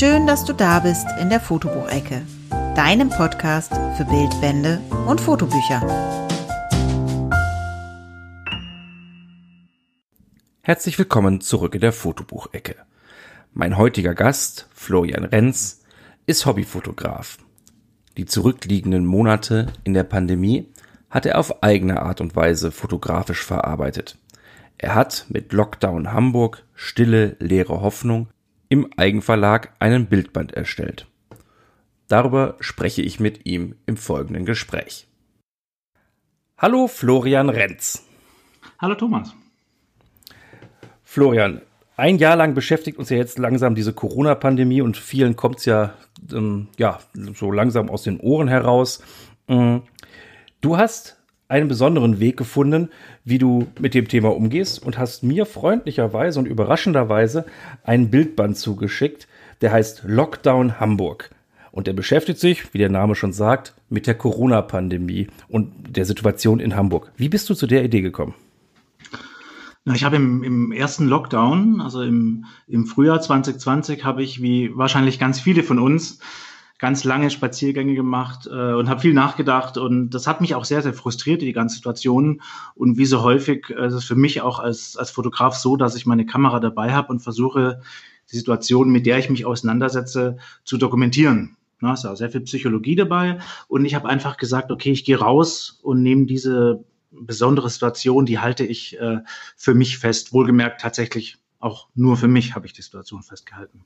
Schön, dass du da bist in der Fotobuchecke, deinem Podcast für Bildbände und Fotobücher. Herzlich willkommen zurück in der Fotobuchecke. Mein heutiger Gast, Florian Renz, ist Hobbyfotograf. Die zurückliegenden Monate in der Pandemie hat er auf eigene Art und Weise fotografisch verarbeitet. Er hat mit Lockdown Hamburg Stille, leere Hoffnung im Eigenverlag einen Bildband erstellt. Darüber spreche ich mit ihm im folgenden Gespräch. Hallo Florian Renz. Hallo Thomas. Florian, ein Jahr lang beschäftigt uns ja jetzt langsam diese Corona-Pandemie und vielen kommt es ja, ähm, ja so langsam aus den Ohren heraus. Ähm, du hast einen besonderen Weg gefunden, wie du mit dem Thema umgehst und hast mir freundlicherweise und überraschenderweise einen Bildband zugeschickt, der heißt Lockdown Hamburg. Und der beschäftigt sich, wie der Name schon sagt, mit der Corona-Pandemie und der Situation in Hamburg. Wie bist du zu der Idee gekommen? Na, ich habe im, im ersten Lockdown, also im, im Frühjahr 2020, habe ich, wie wahrscheinlich ganz viele von uns, ganz lange Spaziergänge gemacht äh, und habe viel nachgedacht und das hat mich auch sehr, sehr frustriert, die ganze Situation. Und wie so häufig äh, ist es für mich auch als, als Fotograf so, dass ich meine Kamera dabei habe und versuche, die Situation, mit der ich mich auseinandersetze, zu dokumentieren. Na, ist ja sehr viel Psychologie dabei. Und ich habe einfach gesagt, okay, ich gehe raus und nehme diese besondere Situation, die halte ich äh, für mich fest. Wohlgemerkt tatsächlich auch nur für mich habe ich die Situation festgehalten.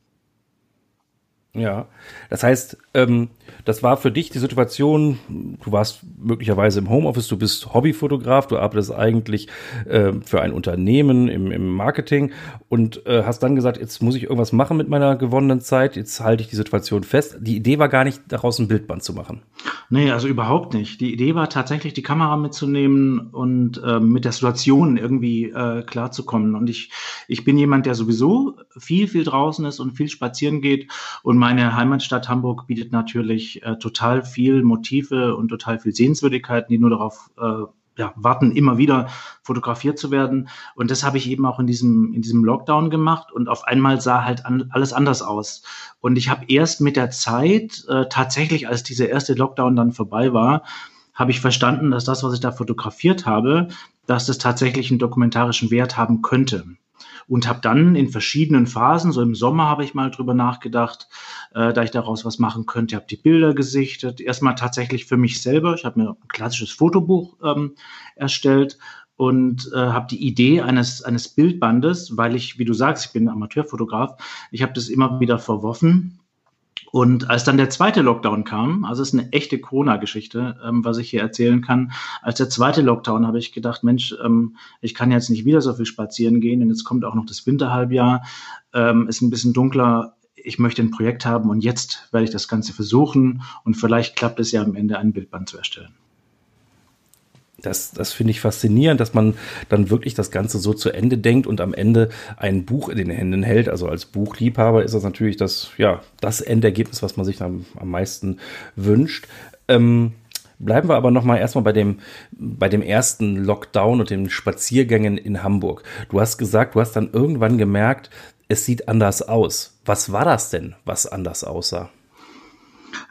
Ja, das heißt, ähm, das war für dich die Situation, du warst möglicherweise im Homeoffice, du bist Hobbyfotograf, du arbeitest eigentlich äh, für ein Unternehmen im, im Marketing und äh, hast dann gesagt, jetzt muss ich irgendwas machen mit meiner gewonnenen Zeit, jetzt halte ich die Situation fest. Die Idee war gar nicht, daraus ein Bildband zu machen. Nee, also überhaupt nicht. Die Idee war tatsächlich, die Kamera mitzunehmen und äh, mit der Situation irgendwie äh, klarzukommen. Und ich, ich bin jemand, der sowieso viel, viel draußen ist und viel spazieren geht und meine Heimatstadt Hamburg bietet natürlich äh, total viel Motive und total viel Sehenswürdigkeiten, die nur darauf äh, ja, warten, immer wieder fotografiert zu werden. Und das habe ich eben auch in diesem, in diesem Lockdown gemacht. Und auf einmal sah halt an, alles anders aus. Und ich habe erst mit der Zeit, äh, tatsächlich, als dieser erste Lockdown dann vorbei war, habe ich verstanden, dass das, was ich da fotografiert habe, dass das tatsächlich einen dokumentarischen Wert haben könnte und habe dann in verschiedenen Phasen, so im Sommer habe ich mal drüber nachgedacht, äh, da ich daraus was machen könnte, habe die Bilder gesichtet, erstmal tatsächlich für mich selber, ich habe mir ein klassisches Fotobuch ähm, erstellt und äh, habe die Idee eines, eines Bildbandes, weil ich, wie du sagst, ich bin Amateurfotograf, ich habe das immer wieder verworfen und als dann der zweite Lockdown kam, also es ist eine echte Corona-Geschichte, ähm, was ich hier erzählen kann. Als der zweite Lockdown habe ich gedacht, Mensch, ähm, ich kann jetzt nicht wieder so viel spazieren gehen, denn jetzt kommt auch noch das Winterhalbjahr, ähm, ist ein bisschen dunkler. Ich möchte ein Projekt haben und jetzt werde ich das Ganze versuchen und vielleicht klappt es ja am Ende, ein Bildband zu erstellen das, das finde ich faszinierend, dass man dann wirklich das Ganze so zu Ende denkt und am Ende ein Buch in den Händen hält. Also als Buchliebhaber ist das natürlich das, ja, das Endergebnis, was man sich am, am meisten wünscht. Ähm, bleiben wir aber noch mal erstmal bei dem, bei dem ersten Lockdown und den Spaziergängen in Hamburg. Du hast gesagt, du hast dann irgendwann gemerkt, es sieht anders aus. Was war das denn, was anders aussah?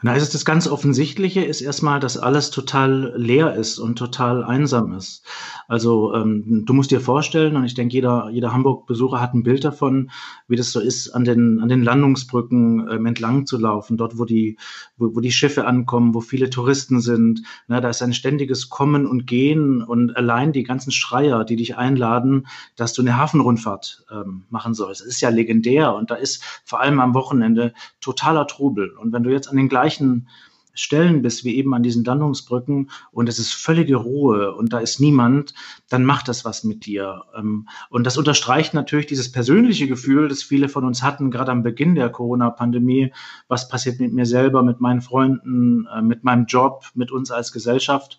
Na, also das ganz Offensichtliche ist erstmal, dass alles total leer ist und total einsam ist. Also ähm, du musst dir vorstellen, und ich denke, jeder, jeder Hamburg-Besucher hat ein Bild davon, wie das so ist, an den, an den Landungsbrücken ähm, entlang zu laufen, dort, wo die, wo, wo die Schiffe ankommen, wo viele Touristen sind. Na, da ist ein ständiges Kommen und Gehen und allein die ganzen Schreier, die dich einladen, dass du eine Hafenrundfahrt ähm, machen sollst. Das ist ja legendär und da ist vor allem am Wochenende totaler Trubel. Und wenn du jetzt an den gleichen Stellen bist, wie eben an diesen Landungsbrücken und es ist völlige Ruhe und da ist niemand, dann macht das was mit dir. Ähm, und das unterstreicht natürlich dieses persönliche Gefühl, das viele von uns hatten, gerade am Beginn der Corona-Pandemie. Was passiert mit mir selber, mit meinen Freunden, äh, mit meinem Job, mit uns als Gesellschaft?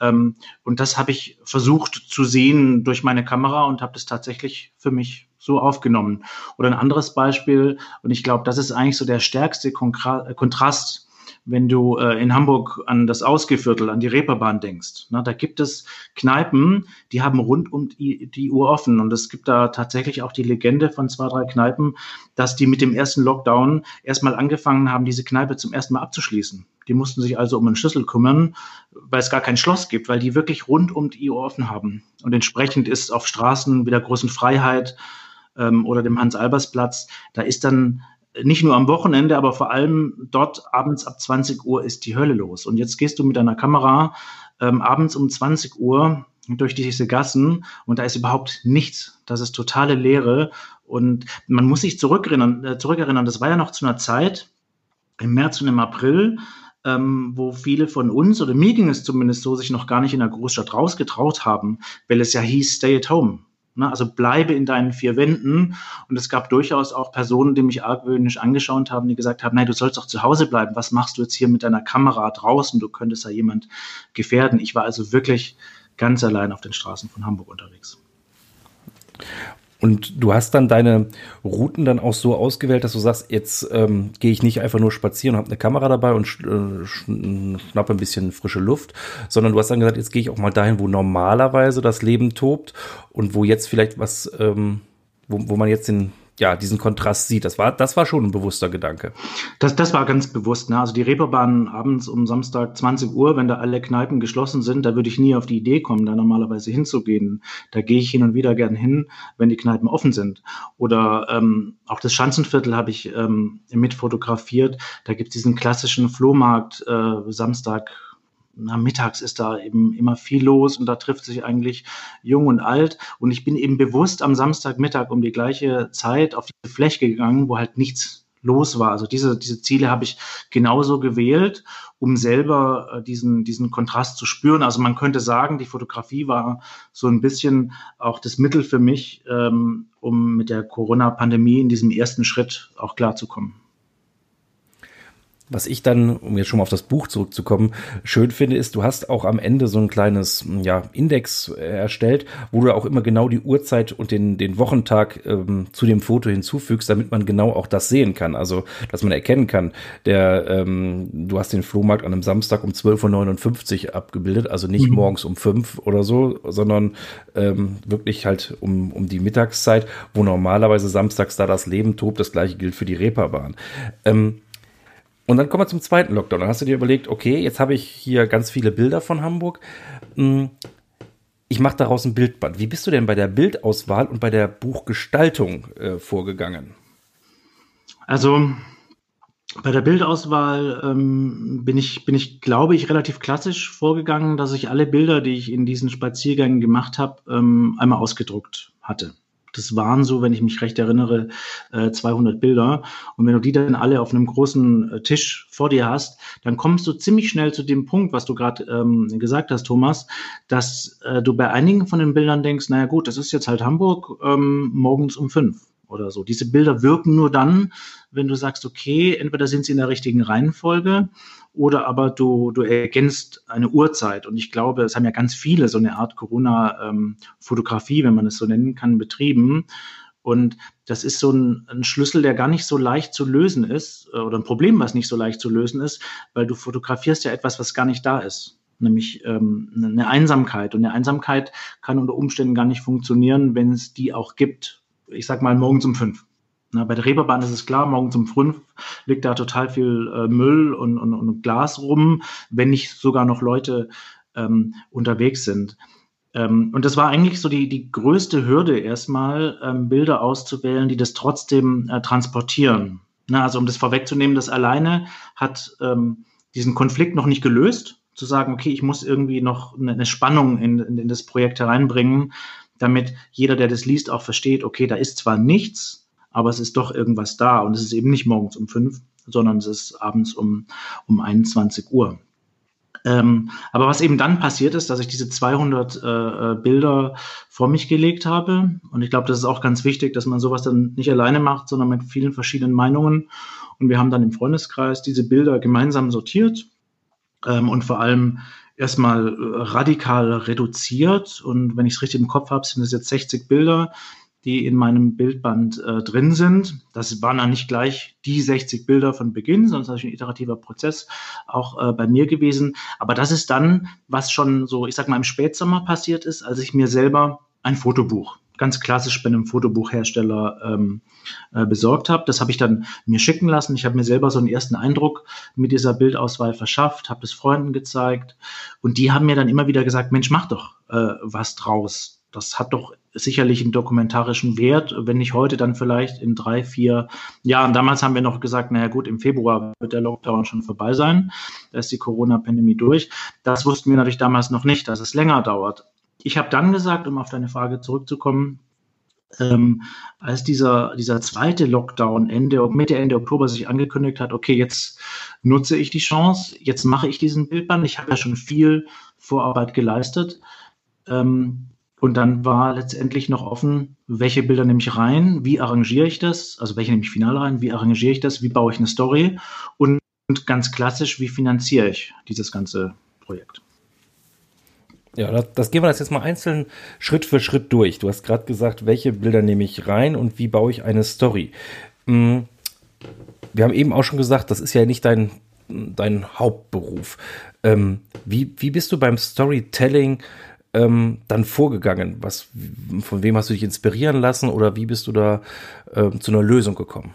Ähm, und das habe ich versucht zu sehen durch meine Kamera und habe das tatsächlich für mich so aufgenommen. Oder ein anderes Beispiel, und ich glaube, das ist eigentlich so der stärkste Kontrast wenn du äh, in Hamburg an das Ausgeviertel, an die Reeperbahn denkst. Na, da gibt es Kneipen, die haben rund um die, die Uhr offen. Und es gibt da tatsächlich auch die Legende von zwei, drei Kneipen, dass die mit dem ersten Lockdown erstmal angefangen haben, diese Kneipe zum ersten Mal abzuschließen. Die mussten sich also um einen Schlüssel kümmern, weil es gar kein Schloss gibt, weil die wirklich rund um die Uhr offen haben. Und entsprechend ist auf Straßen wie der großen Freiheit ähm, oder dem Hans-Albers-Platz, da ist dann nicht nur am Wochenende, aber vor allem dort abends ab 20 Uhr ist die Hölle los. Und jetzt gehst du mit deiner Kamera ähm, abends um 20 Uhr durch diese Gassen und da ist überhaupt nichts. Das ist totale Leere. Und man muss sich zurückerinnern, äh, zurückerinnern, das war ja noch zu einer Zeit, im März und im April, ähm, wo viele von uns, oder mir ging es zumindest so, sich noch gar nicht in der Großstadt rausgetraut haben, weil es ja hieß, stay at home. Ne? Also bleibe in deinen vier Wänden. Und es gab durchaus auch Personen, die mich argwöhnisch angeschaut haben, die gesagt haben, nein, du sollst doch zu Hause bleiben. Was machst du jetzt hier mit deiner Kamera draußen? Du könntest ja jemand gefährden. Ich war also wirklich ganz allein auf den Straßen von Hamburg unterwegs. Und du hast dann deine Routen dann auch so ausgewählt, dass du sagst, jetzt ähm, gehe ich nicht einfach nur spazieren und habe eine Kamera dabei und äh, schnappe ein bisschen frische Luft, sondern du hast dann gesagt, jetzt gehe ich auch mal dahin, wo normalerweise das Leben tobt und wo jetzt vielleicht was, ähm, wo, wo man jetzt den ja, diesen Kontrast sieht. Das war, das war schon ein bewusster Gedanke. Das, das war ganz bewusst. Ne? Also die Reeperbahn abends um Samstag 20 Uhr, wenn da alle Kneipen geschlossen sind, da würde ich nie auf die Idee kommen, da normalerweise hinzugehen. Da gehe ich hin und wieder gern hin, wenn die Kneipen offen sind. Oder ähm, auch das Schanzenviertel habe ich ähm, mit fotografiert. Da gibt es diesen klassischen Flohmarkt äh, Samstag na, mittags ist da eben immer viel los und da trifft sich eigentlich jung und alt. Und ich bin eben bewusst am Samstagmittag um die gleiche Zeit auf diese Fläche gegangen, wo halt nichts los war. Also diese, diese Ziele habe ich genauso gewählt, um selber äh, diesen, diesen Kontrast zu spüren. Also man könnte sagen, die Fotografie war so ein bisschen auch das Mittel für mich, ähm, um mit der Corona-Pandemie in diesem ersten Schritt auch klarzukommen. Was ich dann, um jetzt schon mal auf das Buch zurückzukommen, schön finde, ist, du hast auch am Ende so ein kleines ja, Index äh, erstellt, wo du auch immer genau die Uhrzeit und den, den Wochentag ähm, zu dem Foto hinzufügst, damit man genau auch das sehen kann. Also, dass man erkennen kann, der, ähm, du hast den Flohmarkt an einem Samstag um 12.59 Uhr abgebildet, also nicht mhm. morgens um 5 oder so, sondern ähm, wirklich halt um, um die Mittagszeit, wo normalerweise samstags da das Leben tobt. Das gleiche gilt für die Reeperbahn. Ähm, und dann kommen wir zum zweiten Lockdown. Dann hast du dir überlegt, okay, jetzt habe ich hier ganz viele Bilder von Hamburg. Hm, ich mache daraus ein Bildband. Wie bist du denn bei der Bildauswahl und bei der Buchgestaltung äh, vorgegangen? Also bei der Bildauswahl ähm, bin ich, bin ich, glaube ich, relativ klassisch vorgegangen, dass ich alle Bilder, die ich in diesen Spaziergängen gemacht habe, ähm, einmal ausgedruckt hatte. Das waren so, wenn ich mich recht erinnere, 200 äh, Bilder. Und wenn du die dann alle auf einem großen äh, Tisch vor dir hast, dann kommst du ziemlich schnell zu dem Punkt, was du gerade ähm, gesagt hast, Thomas, dass äh, du bei einigen von den Bildern denkst, naja gut, das ist jetzt halt Hamburg ähm, morgens um fünf oder so. Diese Bilder wirken nur dann, wenn du sagst, okay, entweder sind sie in der richtigen Reihenfolge oder aber du, du ergänzt eine Uhrzeit. Und ich glaube, es haben ja ganz viele so eine Art Corona-Fotografie, wenn man es so nennen kann, betrieben. Und das ist so ein, ein, Schlüssel, der gar nicht so leicht zu lösen ist, äh, oder ein Problem, was nicht so leicht zu lösen ist, weil du fotografierst ja etwas, was gar nicht da ist, nämlich ähm, eine Einsamkeit. Und eine Einsamkeit kann unter Umständen gar nicht funktionieren, wenn es die auch gibt. Ich sag mal morgens um fünf. Na, bei der Reeperbahn ist es klar, morgens um fünf liegt da total viel äh, Müll und, und, und, Glas rum, wenn nicht sogar noch Leute ähm, unterwegs sind. Ähm, und das war eigentlich so die, die größte Hürde, erstmal ähm, Bilder auszuwählen, die das trotzdem äh, transportieren. Na, also um das vorwegzunehmen, das alleine hat ähm, diesen Konflikt noch nicht gelöst, zu sagen, okay, ich muss irgendwie noch eine, eine Spannung in, in, in das Projekt hereinbringen, damit jeder, der das liest, auch versteht, okay, da ist zwar nichts, aber es ist doch irgendwas da und es ist eben nicht morgens um fünf, sondern es ist abends um, um 21 Uhr. Ähm, aber was eben dann passiert ist, dass ich diese 200 äh, äh, Bilder vor mich gelegt habe. Und ich glaube, das ist auch ganz wichtig, dass man sowas dann nicht alleine macht, sondern mit vielen verschiedenen Meinungen. Und wir haben dann im Freundeskreis diese Bilder gemeinsam sortiert ähm, und vor allem erstmal äh, radikal reduziert. Und wenn ich es richtig im Kopf habe, sind es jetzt 60 Bilder, die in meinem Bildband äh, drin sind. Das waren dann nicht gleich die 60 Bilder von Beginn, sondern es ist ein iterativer Prozess auch äh, bei mir gewesen. Aber das ist dann, was schon so, ich sag mal, im Spätsommer passiert ist, als ich mir selber ein Fotobuch ganz klassisch bei einem Fotobuchhersteller ähm, äh, besorgt habe. Das habe ich dann mir schicken lassen. Ich habe mir selber so einen ersten Eindruck mit dieser Bildauswahl verschafft, habe es Freunden gezeigt und die haben mir dann immer wieder gesagt, Mensch, mach doch äh, was draus. Das hat doch sicherlich einen dokumentarischen Wert, wenn nicht heute, dann vielleicht in drei, vier Jahren. Damals haben wir noch gesagt, naja gut, im Februar wird der Lockdown schon vorbei sein. Da ist die Corona-Pandemie durch. Das wussten wir natürlich damals noch nicht, dass es länger dauert. Ich habe dann gesagt, um auf deine Frage zurückzukommen, ähm, als dieser, dieser zweite Lockdown Ende, Mitte, Ende Oktober sich angekündigt hat, okay, jetzt nutze ich die Chance, jetzt mache ich diesen Bildband. Ich habe ja schon viel Vorarbeit geleistet. Ähm, und dann war letztendlich noch offen, welche Bilder nehme ich rein, wie arrangiere ich das, also welche nehme ich final rein, wie arrangiere ich das, wie baue ich eine Story und, und ganz klassisch, wie finanziere ich dieses ganze Projekt. Ja, das, das gehen wir das jetzt mal einzeln Schritt für Schritt durch. Du hast gerade gesagt, welche Bilder nehme ich rein und wie baue ich eine Story. Hm, wir haben eben auch schon gesagt, das ist ja nicht dein, dein Hauptberuf. Ähm, wie, wie bist du beim Storytelling ähm, dann vorgegangen? Was, von wem hast du dich inspirieren lassen oder wie bist du da ähm, zu einer Lösung gekommen?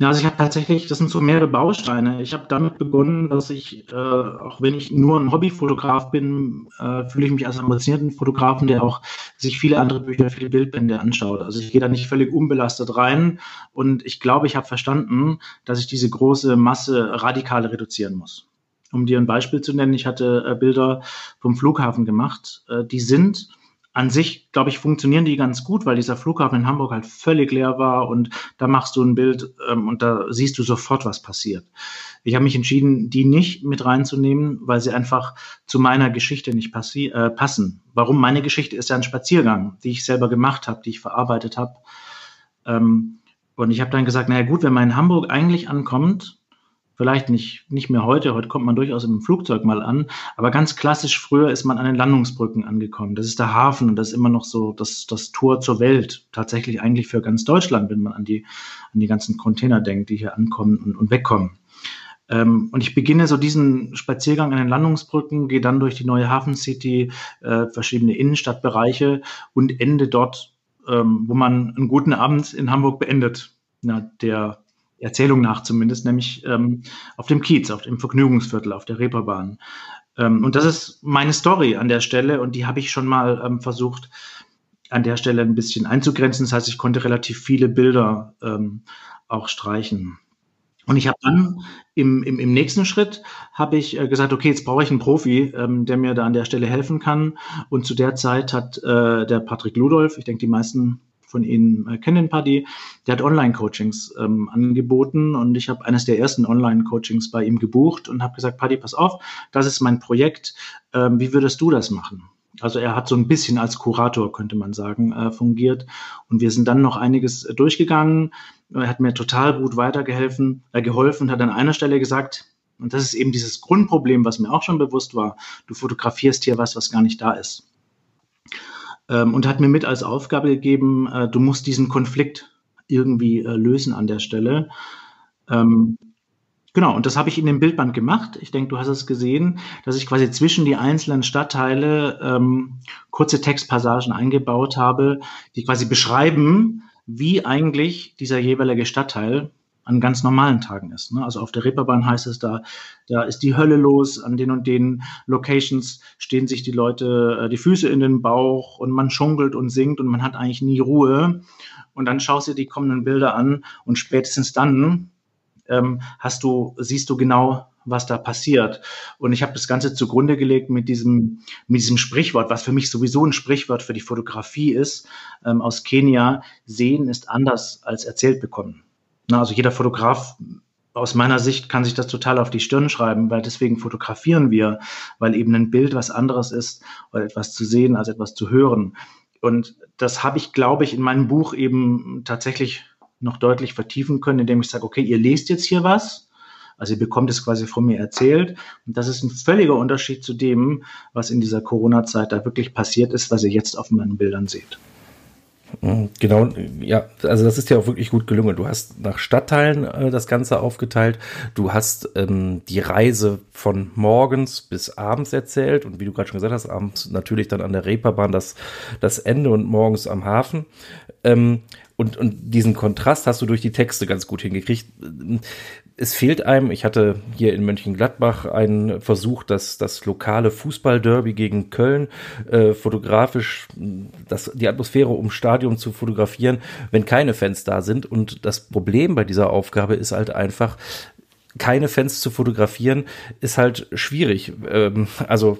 Ja, also ich habe tatsächlich, das sind so mehrere Bausteine. Ich habe damit begonnen, dass ich, äh, auch wenn ich nur ein Hobbyfotograf bin, äh, fühle ich mich als ambitionierten Fotografen, der auch sich viele andere Bücher, viele Bildbände anschaut. Also ich gehe da nicht völlig unbelastet rein und ich glaube, ich habe verstanden, dass ich diese große Masse radikal reduzieren muss. Um dir ein Beispiel zu nennen, ich hatte äh, Bilder vom Flughafen gemacht. Äh, die sind an sich, glaube ich, funktionieren die ganz gut, weil dieser Flughafen in Hamburg halt völlig leer war und da machst du ein Bild ähm, und da siehst du sofort, was passiert. Ich habe mich entschieden, die nicht mit reinzunehmen, weil sie einfach zu meiner Geschichte nicht äh, passen. Warum? Meine Geschichte ist ja ein Spaziergang, die ich selber gemacht habe, die ich verarbeitet habe. Ähm, und ich habe dann gesagt, naja gut, wenn man in Hamburg eigentlich ankommt, Vielleicht nicht, nicht mehr heute, heute kommt man durchaus im Flugzeug mal an, aber ganz klassisch früher ist man an den Landungsbrücken angekommen. Das ist der Hafen und das ist immer noch so das, das Tor zur Welt. Tatsächlich eigentlich für ganz Deutschland, wenn man an die, an die ganzen Container denkt, die hier ankommen und, und wegkommen. Ähm, und ich beginne so diesen Spaziergang an den Landungsbrücken, gehe dann durch die neue Hafen City, äh, verschiedene Innenstadtbereiche und ende dort, ähm, wo man einen guten Abend in Hamburg beendet. Na, der Erzählung nach zumindest, nämlich ähm, auf dem Kiez, auf dem Vergnügungsviertel, auf der Reeperbahn. Ähm, und das ist meine Story an der Stelle und die habe ich schon mal ähm, versucht, an der Stelle ein bisschen einzugrenzen. Das heißt, ich konnte relativ viele Bilder ähm, auch streichen. Und ich habe dann im, im, im nächsten Schritt habe ich äh, gesagt, okay, jetzt brauche ich einen Profi, ähm, der mir da an der Stelle helfen kann. Und zu der Zeit hat äh, der Patrick Ludolf, ich denke, die meisten von Ihnen äh, kennen Paddy, der hat Online-Coachings ähm, angeboten und ich habe eines der ersten Online-Coachings bei ihm gebucht und habe gesagt, Paddy, pass auf, das ist mein Projekt, ähm, wie würdest du das machen? Also er hat so ein bisschen als Kurator, könnte man sagen, äh, fungiert. Und wir sind dann noch einiges äh, durchgegangen. Er hat mir total gut weitergeholfen, äh, geholfen und hat an einer Stelle gesagt, und das ist eben dieses Grundproblem, was mir auch schon bewusst war, du fotografierst hier was, was gar nicht da ist ähm, und hat mir mit als Aufgabe gegeben, äh, du musst diesen Konflikt irgendwie äh, lösen an der Stelle. Ähm, Genau, und das habe ich in dem Bildband gemacht. Ich denke, du hast es gesehen, dass ich quasi zwischen die einzelnen Stadtteile ähm, kurze Textpassagen eingebaut habe, die quasi beschreiben, wie eigentlich dieser jeweilige Stadtteil an ganz normalen Tagen ist. Ne? Also auf der Reeperbahn heißt es da, da ist die Hölle los, an den und den Locations stehen sich die Leute äh, die Füße in den Bauch und man schunkelt und singt und man hat eigentlich nie Ruhe. Und dann schaust du die kommenden Bilder an und spätestens dann ähm, hast du, siehst du genau, was da passiert. Und ich habe das Ganze zugrunde gelegt mit diesem, mit diesem Sprichwort, was für mich sowieso ein Sprichwort für die Fotografie ist, ähm, aus Kenia, sehen ist anders als erzählt bekommen. Na, also jeder Fotograf aus meiner Sicht kann sich das total auf die Stirn schreiben, weil deswegen fotografieren wir, weil eben ein Bild was anderes ist oder etwas zu sehen als etwas zu hören. Und das habe ich, glaube ich, in meinem Buch eben tatsächlich noch deutlich vertiefen können, indem ich sage, okay, ihr lest jetzt hier was, Also ihr bekommt es quasi von mir erzählt. Und das ist ein völliger Unterschied zu dem, was in dieser Corona-Zeit da wirklich passiert ist, was ihr jetzt auf meinen Bildern seht. Mhm, genau, ja, also das ist ja auch wirklich gut gelungen. Du hast nach Stadtteilen äh, das Ganze aufgeteilt. Du hast ähm, die Reise von morgens bis abends erzählt und wie du gerade schon gesagt hast, abends natürlich dann an der Reeperbahn das, das Ende und morgens am Hafen. Ähm, und, und diesen Kontrast hast du durch die Texte ganz gut hingekriegt es fehlt einem, ich hatte hier in Mönchengladbach einen Versuch, dass das lokale Fußballderby gegen Köln äh, fotografisch das, die Atmosphäre um Stadion zu fotografieren, wenn keine Fans da sind. Und das Problem bei dieser Aufgabe ist halt einfach, keine Fans zu fotografieren, ist halt schwierig. Ähm, also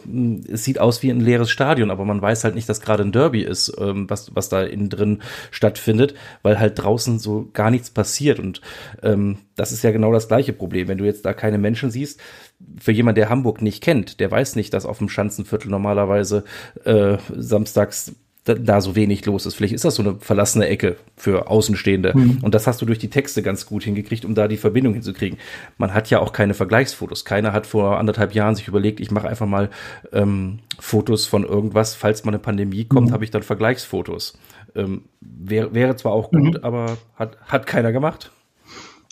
es sieht aus wie ein leeres Stadion, aber man weiß halt nicht, dass gerade ein Derby ist, ähm, was, was da innen drin stattfindet, weil halt draußen so gar nichts passiert. Und ähm, das ist ja genau das gleiche Problem. Wenn du jetzt da keine Menschen siehst, für jemand, der Hamburg nicht kennt, der weiß nicht, dass auf dem Schanzenviertel normalerweise äh, samstags da, da so wenig los ist. Vielleicht ist das so eine verlassene Ecke für Außenstehende. Mhm. Und das hast du durch die Texte ganz gut hingekriegt, um da die Verbindung hinzukriegen. Man hat ja auch keine Vergleichsfotos. Keiner hat vor anderthalb Jahren sich überlegt, ich mache einfach mal ähm, Fotos von irgendwas. Falls mal eine Pandemie kommt, mhm. habe ich dann Vergleichsfotos. Ähm, wäre, wäre zwar auch gut, mhm. aber hat, hat keiner gemacht.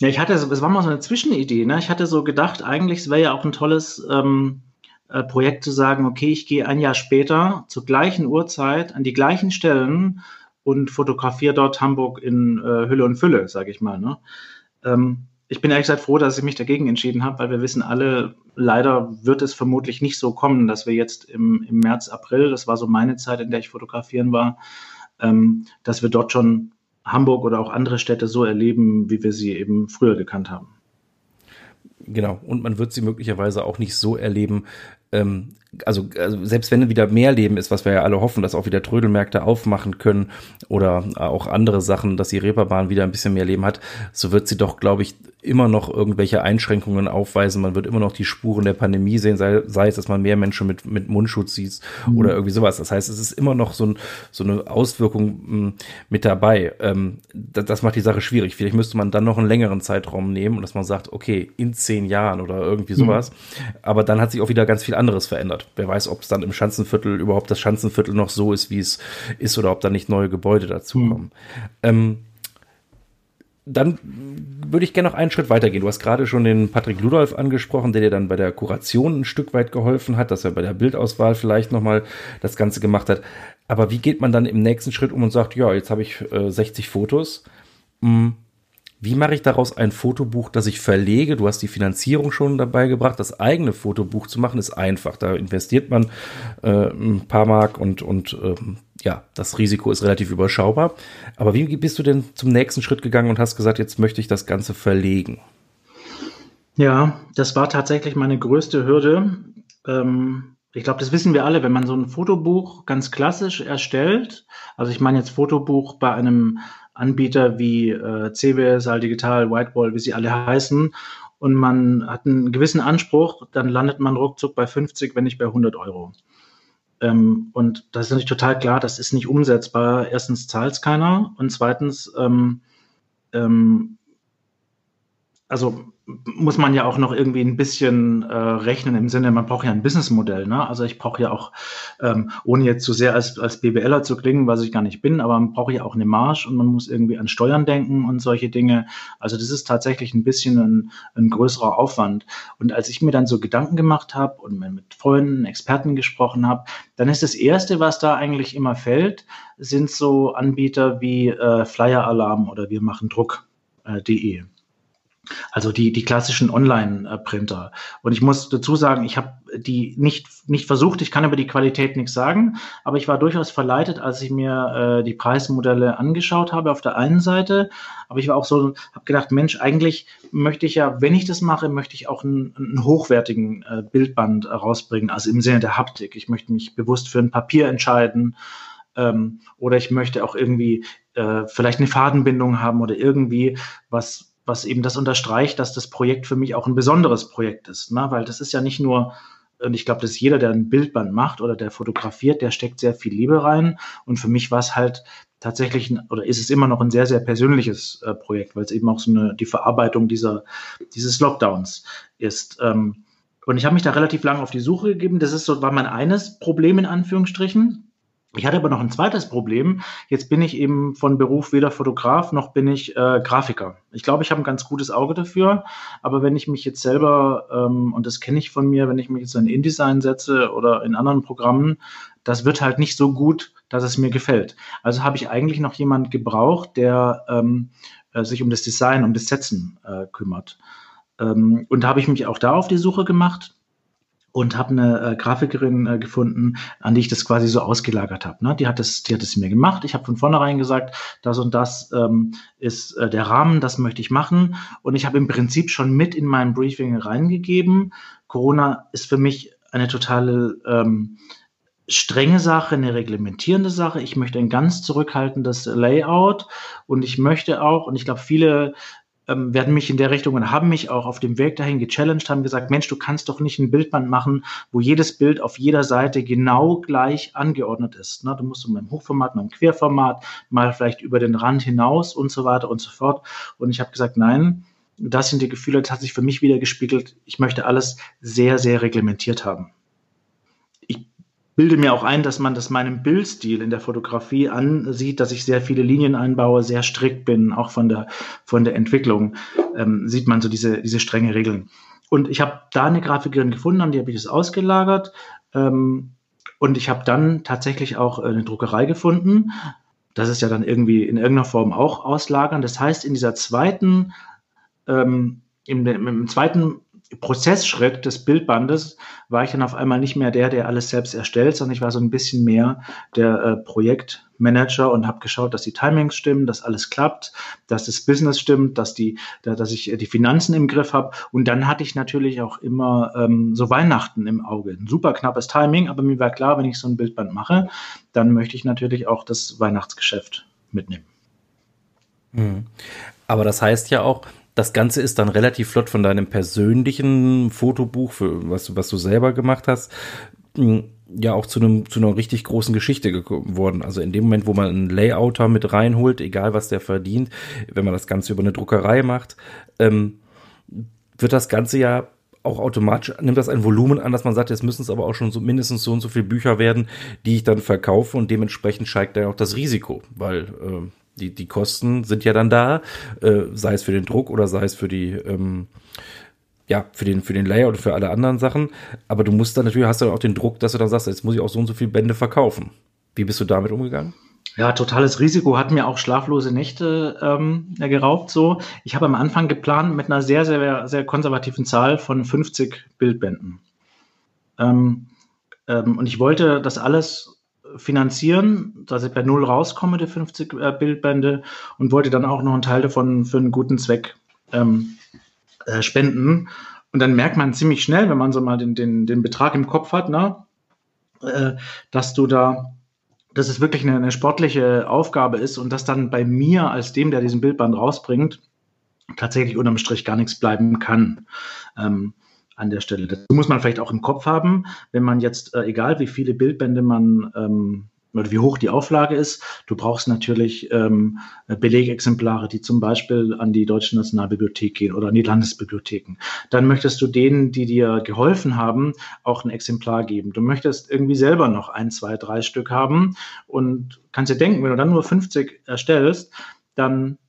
Ja, ich hatte, es war mal so eine Zwischenidee. Ne? Ich hatte so gedacht, eigentlich wäre ja auch ein tolles ähm, äh, Projekt zu sagen, okay, ich gehe ein Jahr später zur gleichen Uhrzeit an die gleichen Stellen und fotografiere dort Hamburg in äh, Hülle und Fülle, sage ich mal. Ne? Ähm, ich bin ehrlich gesagt froh, dass ich mich dagegen entschieden habe, weil wir wissen alle, leider wird es vermutlich nicht so kommen, dass wir jetzt im, im März, April, das war so meine Zeit, in der ich fotografieren war, ähm, dass wir dort schon Hamburg oder auch andere Städte so erleben, wie wir sie eben früher gekannt haben. Genau, und man wird sie möglicherweise auch nicht so erleben, ähm, also, also selbst wenn wieder mehr Leben ist, was wir ja alle hoffen, dass auch wieder Trödelmärkte aufmachen können oder auch andere Sachen, dass die Reeperbahn wieder ein bisschen mehr Leben hat, so wird sie doch, glaube ich, immer noch irgendwelche Einschränkungen aufweisen. Man wird immer noch die Spuren der Pandemie sehen, sei, sei es, dass man mehr Menschen mit, mit Mundschutz sieht mhm. oder irgendwie sowas. Das heißt, es ist immer noch so, ein, so eine Auswirkung hm, mit dabei. Ähm, das, das macht die Sache schwierig. Vielleicht müsste man dann noch einen längeren Zeitraum nehmen und dass man sagt, okay, in zehn Jahren oder irgendwie mhm. sowas. Mhm. Aber dann hat sich auch wieder ganz viel anderes verändert. Wer weiß, ob es dann im Schanzenviertel überhaupt das Schanzenviertel noch so ist, wie es ist oder ob da nicht neue Gebäude dazukommen. Mhm. Ähm, dann würde ich gerne noch einen Schritt weitergehen. Du hast gerade schon den Patrick Ludolf angesprochen, der dir dann bei der Kuration ein Stück weit geholfen hat, dass er bei der Bildauswahl vielleicht nochmal das Ganze gemacht hat. Aber wie geht man dann im nächsten Schritt um und sagt, ja, jetzt habe ich äh, 60 Fotos. Hm, wie mache ich daraus ein Fotobuch, das ich verlege? Du hast die Finanzierung schon dabei gebracht. Das eigene Fotobuch zu machen ist einfach. Da investiert man äh, ein paar Mark und, und ähm, ja, das Risiko ist relativ überschaubar. Aber wie bist du denn zum nächsten Schritt gegangen und hast gesagt, jetzt möchte ich das Ganze verlegen? Ja, das war tatsächlich meine größte Hürde. Ähm, ich glaube, das wissen wir alle, wenn man so ein Fotobuch ganz klassisch erstellt. Also ich meine jetzt Fotobuch bei einem Anbieter wie äh, Al Digital, Whitewall, wie sie alle heißen. Und man hat einen gewissen Anspruch, dann landet man ruckzuck bei 50, wenn nicht bei 100 Euro. Ähm, und das ist natürlich total klar, das ist nicht umsetzbar. Erstens zahlt es keiner und zweitens, ähm, ähm, also muss man ja auch noch irgendwie ein bisschen äh, rechnen im Sinne, man braucht ja ein Businessmodell. Ne? Also ich brauche ja auch, ähm, ohne jetzt zu sehr als, als BWLer zu klingen, was ich gar nicht bin, aber man braucht ja auch eine Marge und man muss irgendwie an Steuern denken und solche Dinge. Also das ist tatsächlich ein bisschen ein, ein größerer Aufwand. Und als ich mir dann so Gedanken gemacht habe und mit Freunden, Experten gesprochen habe, dann ist das Erste, was da eigentlich immer fällt, sind so Anbieter wie äh, Flyer Alarm oder wir machen Druck.de. Äh, also die, die klassischen Online-Printer. Und ich muss dazu sagen, ich habe die nicht, nicht versucht, ich kann über die Qualität nichts sagen, aber ich war durchaus verleitet, als ich mir äh, die Preismodelle angeschaut habe auf der einen Seite. Aber ich war auch so, habe gedacht, Mensch, eigentlich möchte ich ja, wenn ich das mache, möchte ich auch einen, einen hochwertigen äh, Bildband rausbringen, also im Sinne der Haptik. Ich möchte mich bewusst für ein Papier entscheiden ähm, oder ich möchte auch irgendwie äh, vielleicht eine Fadenbindung haben oder irgendwie was was eben das unterstreicht, dass das Projekt für mich auch ein besonderes Projekt ist. Ne? Weil das ist ja nicht nur, und ich glaube, dass jeder, der ein Bildband macht oder der fotografiert, der steckt sehr viel Liebe rein. Und für mich war es halt tatsächlich, oder ist es immer noch ein sehr, sehr persönliches äh, Projekt, weil es eben auch so eine, die Verarbeitung dieser, dieses Lockdowns ist. Ähm, und ich habe mich da relativ lange auf die Suche gegeben. Das ist so, war mein eines Problem in Anführungsstrichen. Ich hatte aber noch ein zweites Problem. Jetzt bin ich eben von Beruf weder Fotograf noch bin ich äh, Grafiker. Ich glaube, ich habe ein ganz gutes Auge dafür. Aber wenn ich mich jetzt selber, ähm, und das kenne ich von mir, wenn ich mich jetzt in InDesign setze oder in anderen Programmen, das wird halt nicht so gut, dass es mir gefällt. Also habe ich eigentlich noch jemand gebraucht, der ähm, äh, sich um das Design, um das Setzen äh, kümmert. Ähm, und da habe ich mich auch da auf die Suche gemacht und habe eine äh, Grafikerin äh, gefunden, an die ich das quasi so ausgelagert habe. Ne? Die hat das, die hat es mir gemacht. Ich habe von vornherein gesagt, das und das ähm, ist äh, der Rahmen, das möchte ich machen. Und ich habe im Prinzip schon mit in mein Briefing reingegeben. Corona ist für mich eine totale ähm, strenge Sache, eine reglementierende Sache. Ich möchte ein ganz zurückhaltendes Layout und ich möchte auch, und ich glaube, viele ähm, werden mich in der Richtung und haben mich auch auf dem Weg dahin gechallenged, haben gesagt, Mensch, du kannst doch nicht ein Bildband machen, wo jedes Bild auf jeder Seite genau gleich angeordnet ist. Ne? Du musst mal im Hochformat, mal im Querformat, mal vielleicht über den Rand hinaus und so weiter und so fort. Und ich habe gesagt, nein, das sind die Gefühle, das hat sich für mich wieder gespiegelt. Ich möchte alles sehr, sehr reglementiert haben bilde mir auch ein, dass man das meinem Bildstil in der Fotografie ansieht, dass ich sehr viele Linien einbaue, sehr strikt bin, auch von der, von der Entwicklung ähm, sieht man so diese, diese strenge Regeln. Und ich habe da eine Grafikerin gefunden, an die habe ich das ausgelagert. Ähm, und ich habe dann tatsächlich auch eine Druckerei gefunden. Das ist ja dann irgendwie in irgendeiner Form auch auslagern. Das heißt, in dieser zweiten, ähm, im, im zweiten Prozessschritt des Bildbandes war ich dann auf einmal nicht mehr der, der alles selbst erstellt, sondern ich war so ein bisschen mehr der äh, Projektmanager und habe geschaut, dass die Timings stimmen, dass alles klappt, dass das Business stimmt, dass die, dass ich die Finanzen im Griff habe. Und dann hatte ich natürlich auch immer ähm, so Weihnachten im Auge. Ein super knappes Timing, aber mir war klar, wenn ich so ein Bildband mache, dann möchte ich natürlich auch das Weihnachtsgeschäft mitnehmen. Hm. Aber das heißt ja auch, das Ganze ist dann relativ flott von deinem persönlichen Fotobuch, für, was, was du selber gemacht hast, hm, ja auch zu einem zu einer richtig großen Geschichte geworden. Also in dem Moment, wo man einen Layouter mit reinholt, egal was der verdient, wenn man das Ganze über eine Druckerei macht, ähm, wird das Ganze ja auch automatisch nimmt das ein Volumen an, dass man sagt, jetzt müssen es aber auch schon so mindestens so und so viele Bücher werden, die ich dann verkaufe und dementsprechend steigt dann auch das Risiko, weil äh, die, die Kosten sind ja dann da, äh, sei es für den Druck oder sei es für die, ähm, ja, für den, für den Layout und für alle anderen Sachen. Aber du musst dann natürlich, hast dann auch den Druck, dass du dann sagst, jetzt muss ich auch so und so viele Bände verkaufen. Wie bist du damit umgegangen? Ja, totales Risiko hat mir auch schlaflose Nächte ähm, geraubt. So, ich habe am Anfang geplant mit einer sehr, sehr, sehr konservativen Zahl von 50 Bildbänden. Ähm, ähm, und ich wollte das alles finanzieren, dass ich bei Null rauskomme, die 50 äh, Bildbände, und wollte dann auch noch einen Teil davon für einen guten Zweck ähm, äh, spenden. Und dann merkt man ziemlich schnell, wenn man so mal den, den, den Betrag im Kopf hat, ne, äh, dass du da, dass es wirklich eine, eine sportliche Aufgabe ist und dass dann bei mir als dem, der diesen Bildband rausbringt, tatsächlich unterm Strich gar nichts bleiben kann. Ähm, an der Stelle. Das muss man vielleicht auch im Kopf haben, wenn man jetzt, äh, egal wie viele Bildbände man ähm, oder wie hoch die Auflage ist, du brauchst natürlich ähm, Belegexemplare, die zum Beispiel an die Deutsche Nationalbibliothek gehen oder an die Landesbibliotheken. Dann möchtest du denen, die dir geholfen haben, auch ein Exemplar geben. Du möchtest irgendwie selber noch ein, zwei, drei Stück haben und kannst dir denken, wenn du dann nur 50 erstellst, dann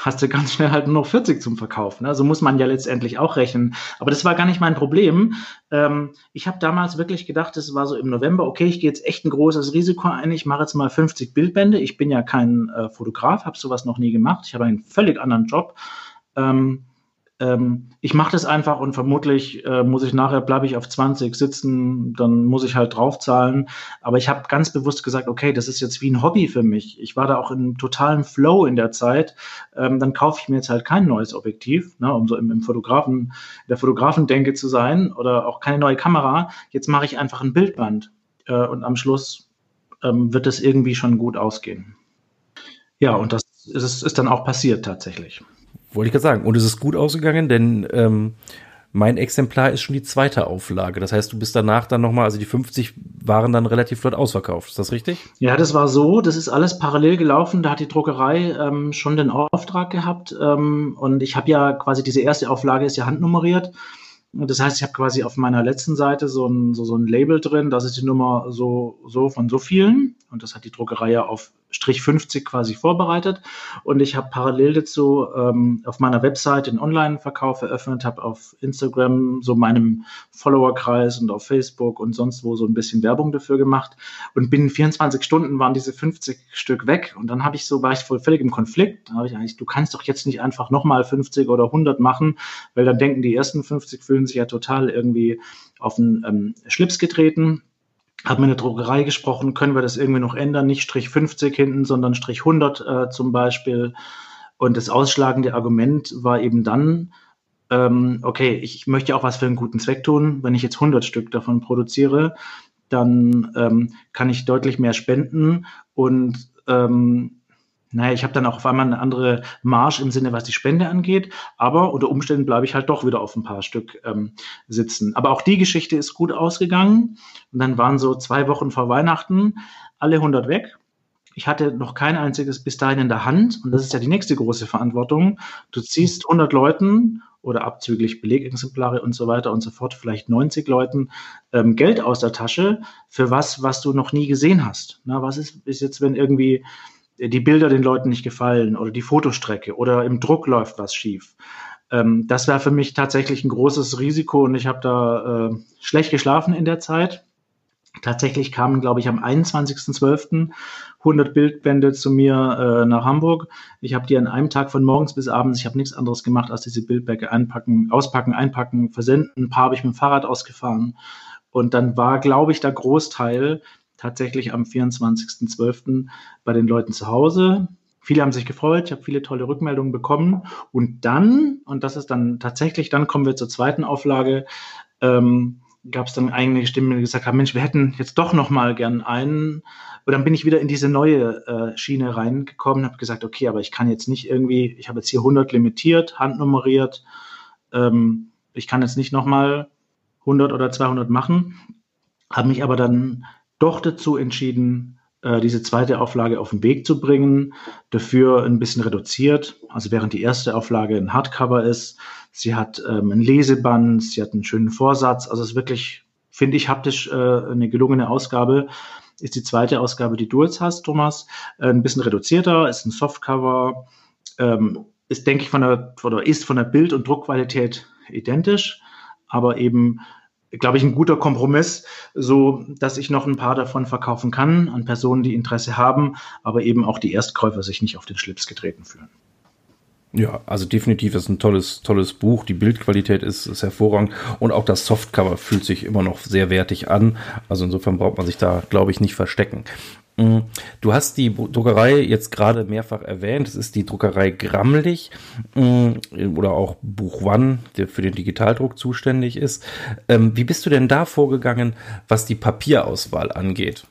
hast du ganz schnell halt nur noch 40 zum Verkaufen. Ne? So muss man ja letztendlich auch rechnen. Aber das war gar nicht mein Problem. Ähm, ich habe damals wirklich gedacht, es war so im November, okay, ich gehe jetzt echt ein großes Risiko ein. Ich mache jetzt mal 50 Bildbände. Ich bin ja kein äh, Fotograf, habe sowas noch nie gemacht. Ich habe einen völlig anderen Job. Ähm, ähm, ich mache das einfach und vermutlich äh, muss ich nachher, bleibe ich auf 20 sitzen, dann muss ich halt draufzahlen. Aber ich habe ganz bewusst gesagt, okay, das ist jetzt wie ein Hobby für mich. Ich war da auch in totalen Flow in der Zeit. Ähm, dann kaufe ich mir jetzt halt kein neues Objektiv, ne, um so im, im Fotografen, der Fotografendenke zu sein oder auch keine neue Kamera. Jetzt mache ich einfach ein Bildband äh, und am Schluss ähm, wird es irgendwie schon gut ausgehen. Ja, und das ist, ist dann auch passiert tatsächlich. Wollte ich gerade sagen. Und es ist gut ausgegangen, denn ähm, Mein Exemplar ist schon die zweite Auflage. Das heißt, du bist danach dann nochmal, also die 50 waren dann relativ flott ausverkauft. Ist das richtig? Ja, das war so. Das ist alles parallel gelaufen. Da hat die Druckerei ähm, schon den Auftrag gehabt. Ähm, und ich habe ja quasi diese erste Auflage ist ja handnummeriert. Das heißt, ich habe quasi auf meiner letzten Seite so ein, so, so ein Label drin, das ist die Nummer so, so von so vielen. Und das hat die Druckerei ja auf Strich 50 quasi vorbereitet. Und ich habe parallel dazu ähm, auf meiner Website den Online-Verkauf eröffnet, habe auf Instagram so meinem Followerkreis und auf Facebook und sonst wo so ein bisschen Werbung dafür gemacht. Und binnen 24 Stunden waren diese 50 Stück weg. Und dann habe ich so, war ich voll völlig im Konflikt. Da habe ich eigentlich, du kannst doch jetzt nicht einfach nochmal 50 oder 100 machen, weil dann denken die ersten 50 fühlen sich ja total irgendwie auf den ähm, Schlips getreten habe mit der Druckerei gesprochen, können wir das irgendwie noch ändern, nicht Strich 50 hinten, sondern Strich 100 äh, zum Beispiel. Und das ausschlagende Argument war eben dann, ähm, okay, ich möchte auch was für einen guten Zweck tun. Wenn ich jetzt 100 Stück davon produziere, dann ähm, kann ich deutlich mehr spenden und ähm, naja, ich habe dann auch auf einmal eine andere Marge im Sinne, was die Spende angeht, aber unter Umständen bleibe ich halt doch wieder auf ein paar Stück ähm, sitzen. Aber auch die Geschichte ist gut ausgegangen und dann waren so zwei Wochen vor Weihnachten alle 100 weg. Ich hatte noch kein einziges bis dahin in der Hand und das ist ja die nächste große Verantwortung. Du ziehst 100 Leuten oder abzüglich Belegexemplare und so weiter und so fort, vielleicht 90 Leuten ähm, Geld aus der Tasche für was, was du noch nie gesehen hast. Na, was ist, ist jetzt, wenn irgendwie die Bilder den Leuten nicht gefallen oder die Fotostrecke oder im Druck läuft was schief. Ähm, das wäre für mich tatsächlich ein großes Risiko und ich habe da äh, schlecht geschlafen in der Zeit. Tatsächlich kamen, glaube ich, am 21.12. 100 Bildbände zu mir äh, nach Hamburg. Ich habe die an einem Tag von morgens bis abends, ich habe nichts anderes gemacht, als diese Bildbände einpacken, auspacken, einpacken, versenden. Ein paar habe ich mit dem Fahrrad ausgefahren. Und dann war, glaube ich, der Großteil tatsächlich am 24.12. bei den Leuten zu Hause. Viele haben sich gefreut, ich habe viele tolle Rückmeldungen bekommen. Und dann, und das ist dann tatsächlich, dann kommen wir zur zweiten Auflage, ähm, gab es dann einige Stimmen, die gesagt haben, Mensch, wir hätten jetzt doch noch mal gern einen. Und dann bin ich wieder in diese neue äh, Schiene reingekommen, habe gesagt, okay, aber ich kann jetzt nicht irgendwie, ich habe jetzt hier 100 limitiert, handnummeriert, ähm, ich kann jetzt nicht noch mal 100 oder 200 machen, habe mich aber dann doch dazu entschieden, äh, diese zweite Auflage auf den Weg zu bringen, dafür ein bisschen reduziert. Also während die erste Auflage ein Hardcover ist, sie hat ähm, ein Leseband, sie hat einen schönen Vorsatz. Also es ist wirklich, finde ich, haptisch äh, eine gelungene Ausgabe. Ist die zweite Ausgabe, die du jetzt hast, Thomas, äh, ein bisschen reduzierter, ist ein Softcover, ähm, ist, denke ich, von der, oder ist von der Bild- und Druckqualität identisch, aber eben glaube ich, ein guter Kompromiss, so dass ich noch ein paar davon verkaufen kann an Personen, die Interesse haben, aber eben auch die Erstkäufer sich nicht auf den Schlips getreten fühlen. Ja, also definitiv ist ein tolles, tolles Buch. Die Bildqualität ist, ist hervorragend und auch das Softcover fühlt sich immer noch sehr wertig an. Also insofern braucht man sich da, glaube ich, nicht verstecken. Mm, du hast die Druckerei jetzt gerade mehrfach erwähnt. Es ist die Druckerei Grammlich mm, oder auch Buch One, der für den Digitaldruck zuständig ist. Ähm, wie bist du denn da vorgegangen, was die Papierauswahl angeht?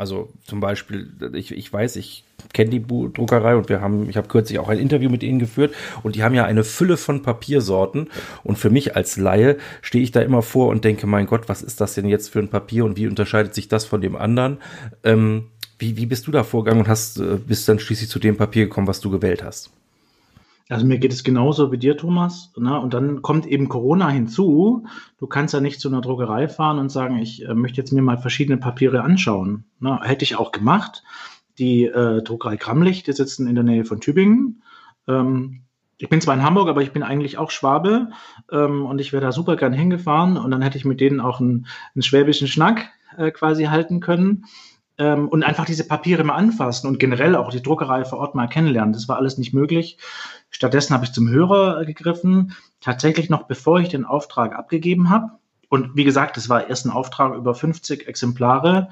Also zum Beispiel, ich, ich weiß, ich kenne die Druckerei und wir haben, ich habe kürzlich auch ein Interview mit ihnen geführt und die haben ja eine Fülle von Papiersorten und für mich als Laie stehe ich da immer vor und denke, mein Gott, was ist das denn jetzt für ein Papier und wie unterscheidet sich das von dem anderen? Ähm, wie, wie bist du da vorgegangen und hast, äh, bist dann schließlich zu dem Papier gekommen, was du gewählt hast? Also mir geht es genauso wie dir, Thomas. Ne? Und dann kommt eben Corona hinzu. Du kannst ja nicht zu einer Druckerei fahren und sagen, ich äh, möchte jetzt mir mal verschiedene Papiere anschauen. Ne? Hätte ich auch gemacht. Die äh, Druckerei Kramlich, die sitzen in der Nähe von Tübingen. Ähm, ich bin zwar in Hamburg, aber ich bin eigentlich auch Schwabe ähm, und ich wäre da super gern hingefahren und dann hätte ich mit denen auch einen, einen schwäbischen Schnack äh, quasi halten können ähm, und einfach diese Papiere mal anfassen und generell auch die Druckerei vor Ort mal kennenlernen. Das war alles nicht möglich. Stattdessen habe ich zum Hörer gegriffen, tatsächlich noch bevor ich den Auftrag abgegeben habe. Und wie gesagt, es war erst ein Auftrag über 50 Exemplare.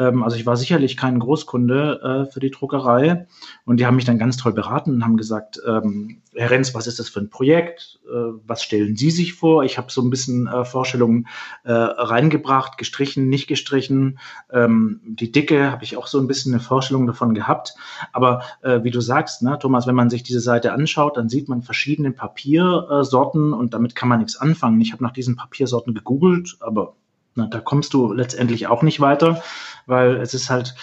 Ähm, also ich war sicherlich kein Großkunde äh, für die Druckerei. Und die haben mich dann ganz toll beraten und haben gesagt, ähm, Herr Renz, was ist das für ein Projekt? Äh, was stellen Sie sich vor? Ich habe so ein bisschen äh, Vorstellungen reingebracht, gestrichen, nicht gestrichen. Ähm, die Dicke habe ich auch so ein bisschen eine Vorstellung davon gehabt. Aber wie du sagst, ne, Thomas, wenn man sich diese Seite anschaut, dann sieht man verschiedene Papiersorten und damit kann man nichts anfangen. Ich habe nach diesen Papiersorten gegoogelt, aber na, da kommst du letztendlich auch nicht weiter, weil es ist halt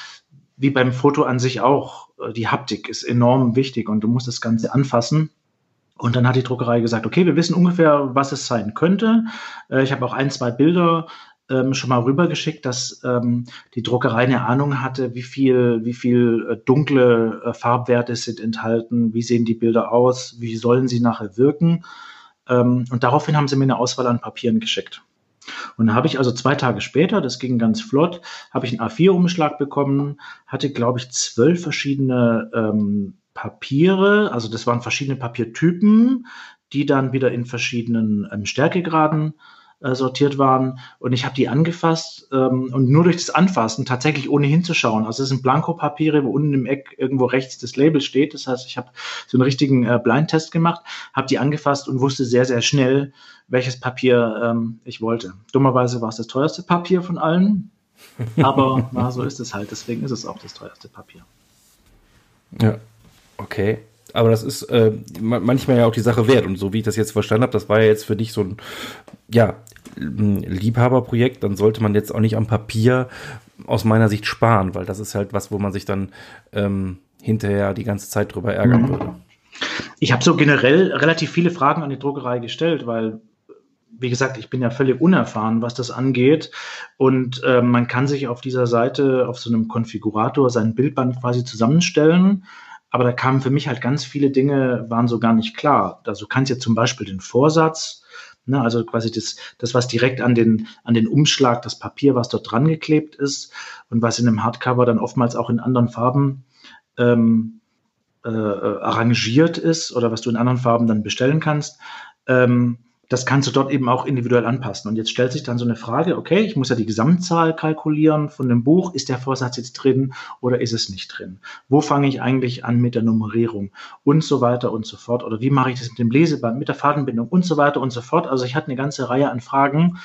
wie beim Foto an sich auch, äh, die Haptik ist enorm wichtig und du musst das Ganze anfassen. Und dann hat die Druckerei gesagt, okay, wir wissen ungefähr, was es sein könnte. Äh, ich habe auch ein, zwei Bilder ähm, schon mal rübergeschickt, dass ähm, die Druckerei eine Ahnung hatte, wie viel, wie viel äh, dunkle äh, Farbwerte sind enthalten, wie sehen die Bilder aus, wie sollen sie nachher wirken. Ähm, und daraufhin haben sie mir eine Auswahl an Papieren geschickt. Und da habe ich also zwei Tage später, das ging ganz flott, habe ich einen A4-Umschlag bekommen, hatte, glaube ich, zwölf verschiedene ähm, Papiere, also das waren verschiedene Papiertypen, die dann wieder in verschiedenen ähm, Stärkegraden äh, sortiert waren. Und ich habe die angefasst ähm, und nur durch das Anfassen, tatsächlich ohne hinzuschauen. Also es sind Blankopapiere, wo unten im Eck irgendwo rechts das Label steht. Das heißt, ich habe so einen richtigen äh, Blindtest gemacht, habe die angefasst und wusste sehr, sehr schnell, welches Papier ähm, ich wollte. Dummerweise war es das teuerste Papier von allen. Aber na, so ist es halt. Deswegen ist es auch das teuerste Papier. Ja, okay. Aber das ist äh, manchmal ja auch die Sache wert. Und so wie ich das jetzt verstanden habe, das war ja jetzt für dich so ein, ja, Liebhaberprojekt, dann sollte man jetzt auch nicht am Papier aus meiner Sicht sparen, weil das ist halt was, wo man sich dann ähm, hinterher die ganze Zeit drüber ärgern mhm. würde. Ich habe so generell relativ viele Fragen an die Druckerei gestellt, weil wie gesagt, ich bin ja völlig unerfahren, was das angeht. Und äh, man kann sich auf dieser Seite, auf so einem Konfigurator, sein Bildband quasi zusammenstellen. Aber da kamen für mich halt ganz viele Dinge, waren so gar nicht klar. Also du kannst ja zum Beispiel den Vorsatz Ne, also quasi das, das, was direkt an den, an den Umschlag, das Papier, was dort dran geklebt ist und was in einem Hardcover dann oftmals auch in anderen Farben ähm, äh, arrangiert ist oder was du in anderen Farben dann bestellen kannst. Ähm, das kannst du dort eben auch individuell anpassen. Und jetzt stellt sich dann so eine Frage, okay, ich muss ja die Gesamtzahl kalkulieren von dem Buch. Ist der Vorsatz jetzt drin oder ist es nicht drin? Wo fange ich eigentlich an mit der Nummerierung? Und so weiter und so fort. Oder wie mache ich das mit dem Leseband, mit der Fadenbindung und so weiter und so fort. Also ich hatte eine ganze Reihe an Fragen.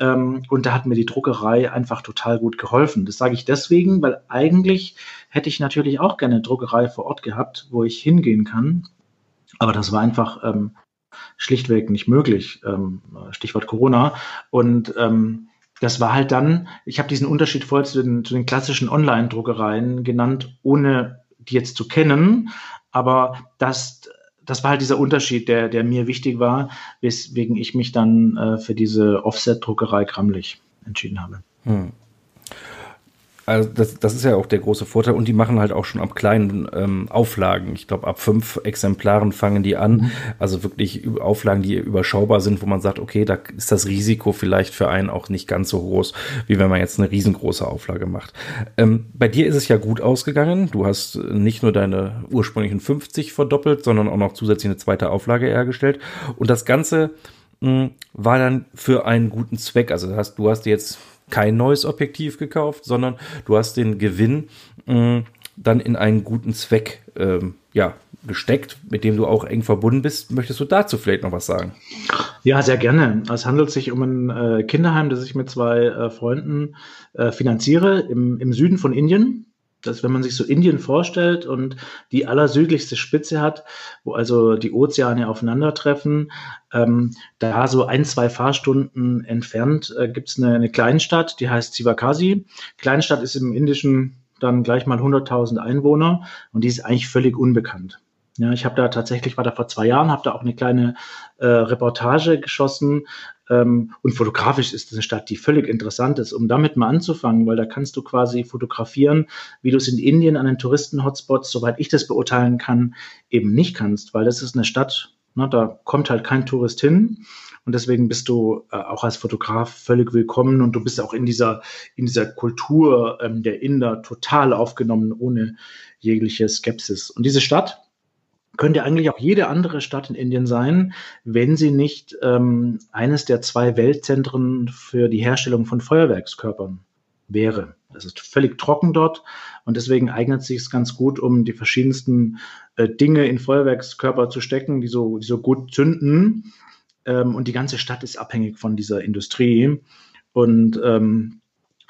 Ähm, und da hat mir die Druckerei einfach total gut geholfen. Das sage ich deswegen, weil eigentlich hätte ich natürlich auch gerne eine Druckerei vor Ort gehabt, wo ich hingehen kann. Aber das war einfach ähm, schlichtweg nicht möglich. Ähm, Stichwort Corona. Und ähm, das war halt dann, ich habe diesen Unterschied vorher zu den, zu den klassischen Online-Druckereien genannt, ohne die jetzt zu kennen. Aber das, das war halt dieser Unterschied, der, der mir wichtig war, weswegen ich mich dann äh, für diese Offset-Druckerei Kramlich entschieden habe. Hm. Also das, das ist ja auch der große Vorteil und die machen halt auch schon ab kleinen ähm, Auflagen. Ich glaube, ab fünf Exemplaren fangen die an. Mhm. Also wirklich Auflagen, die überschaubar sind, wo man sagt, okay, da ist das Risiko vielleicht für einen auch nicht ganz so groß, wie wenn man jetzt eine riesengroße Auflage macht. Ähm, bei dir ist es ja gut ausgegangen. Du hast nicht nur deine ursprünglichen 50 verdoppelt, sondern auch noch zusätzlich eine zweite Auflage hergestellt. Und das Ganze mh, hm, war dann für einen guten Zweck. Also hast, du hast jetzt kein neues Objektiv gekauft, sondern du hast den Gewinn mh, dann in einen guten Zweck ähm, ja, gesteckt, mit dem du auch eng verbunden bist. Möchtest du dazu vielleicht noch was sagen? Ja, sehr gerne. Es handelt sich um ein äh, Kinderheim, das ich mit zwei äh, Freunden äh, finanziere im, im Süden von Indien dass wenn man sich so Indien vorstellt und die allersüdlichste Spitze hat, wo also die Ozeane aufeinandertreffen, ähm, da so ein, zwei Fahrstunden entfernt äh, gibt es eine, eine Kleinstadt, die heißt Sivakasi. Kleinstadt ist im Indischen dann gleich mal 100.000 Einwohner und die ist eigentlich völlig unbekannt. Ja, ich habe da tatsächlich, war da vor zwei Jahren, habe da auch eine kleine äh, Reportage geschossen. Ähm, und fotografisch ist das eine Stadt, die völlig interessant ist, um damit mal anzufangen, weil da kannst du quasi fotografieren, wie du es in Indien an den Touristen-Hotspots, soweit ich das beurteilen kann, eben nicht kannst, weil das ist eine Stadt, ne, da kommt halt kein Tourist hin. Und deswegen bist du äh, auch als Fotograf völlig willkommen und du bist auch in dieser, in dieser Kultur ähm, der Inder total aufgenommen, ohne jegliche Skepsis. Und diese Stadt, könnte eigentlich auch jede andere Stadt in Indien sein, wenn sie nicht ähm, eines der zwei Weltzentren für die Herstellung von Feuerwerkskörpern wäre. Das ist völlig trocken dort und deswegen eignet sich es ganz gut, um die verschiedensten äh, Dinge in Feuerwerkskörper zu stecken, die so, die so gut zünden. Ähm, und die ganze Stadt ist abhängig von dieser Industrie. Und ähm,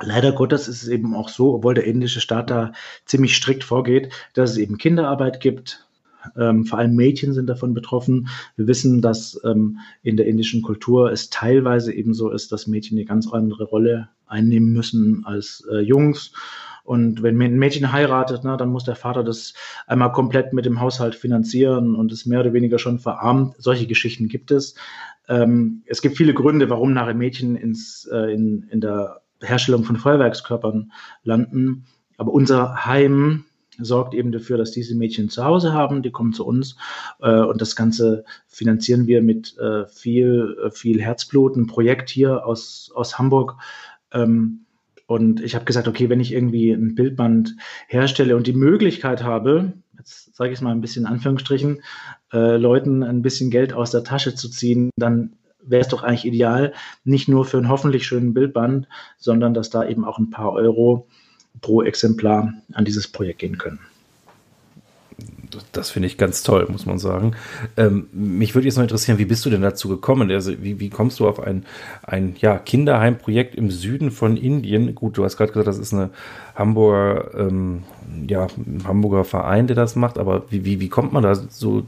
Leider Gottes ist es eben auch so, obwohl der indische Staat da ziemlich strikt vorgeht, dass es eben Kinderarbeit gibt, ähm, vor allem Mädchen sind davon betroffen. Wir wissen, dass ähm, in der indischen Kultur es teilweise eben so ist, dass Mädchen eine ganz andere Rolle einnehmen müssen als äh, Jungs. Und wenn ein Mädchen heiratet, na, dann muss der Vater das einmal komplett mit dem Haushalt finanzieren und ist mehr oder weniger schon verarmt. Solche Geschichten gibt es. Ähm, es gibt viele Gründe, warum nachher Mädchen ins, äh, in, in der Herstellung von Feuerwerkskörpern landen. Aber unser Heim sorgt eben dafür, dass diese Mädchen zu Hause haben, die kommen zu uns äh, und das Ganze finanzieren wir mit äh, viel, äh, viel Herzblut, ein Projekt hier aus, aus Hamburg. Ähm, und ich habe gesagt, okay, wenn ich irgendwie ein Bildband herstelle und die Möglichkeit habe, jetzt sage ich es mal ein bisschen in Anführungsstrichen, äh, Leuten ein bisschen Geld aus der Tasche zu ziehen, dann wäre es doch eigentlich ideal, nicht nur für einen hoffentlich schönen Bildband, sondern dass da eben auch ein paar Euro pro Exemplar an dieses Projekt gehen können. Das finde ich ganz toll, muss man sagen. Ähm, mich würde jetzt noch interessieren, wie bist du denn dazu gekommen? Also, wie, wie kommst du auf ein, ein ja, Kinderheimprojekt im Süden von Indien? Gut, du hast gerade gesagt, das ist eine Hamburger, ähm, ja, ein Hamburger Verein, der das macht, aber wie, wie, wie kommt man da so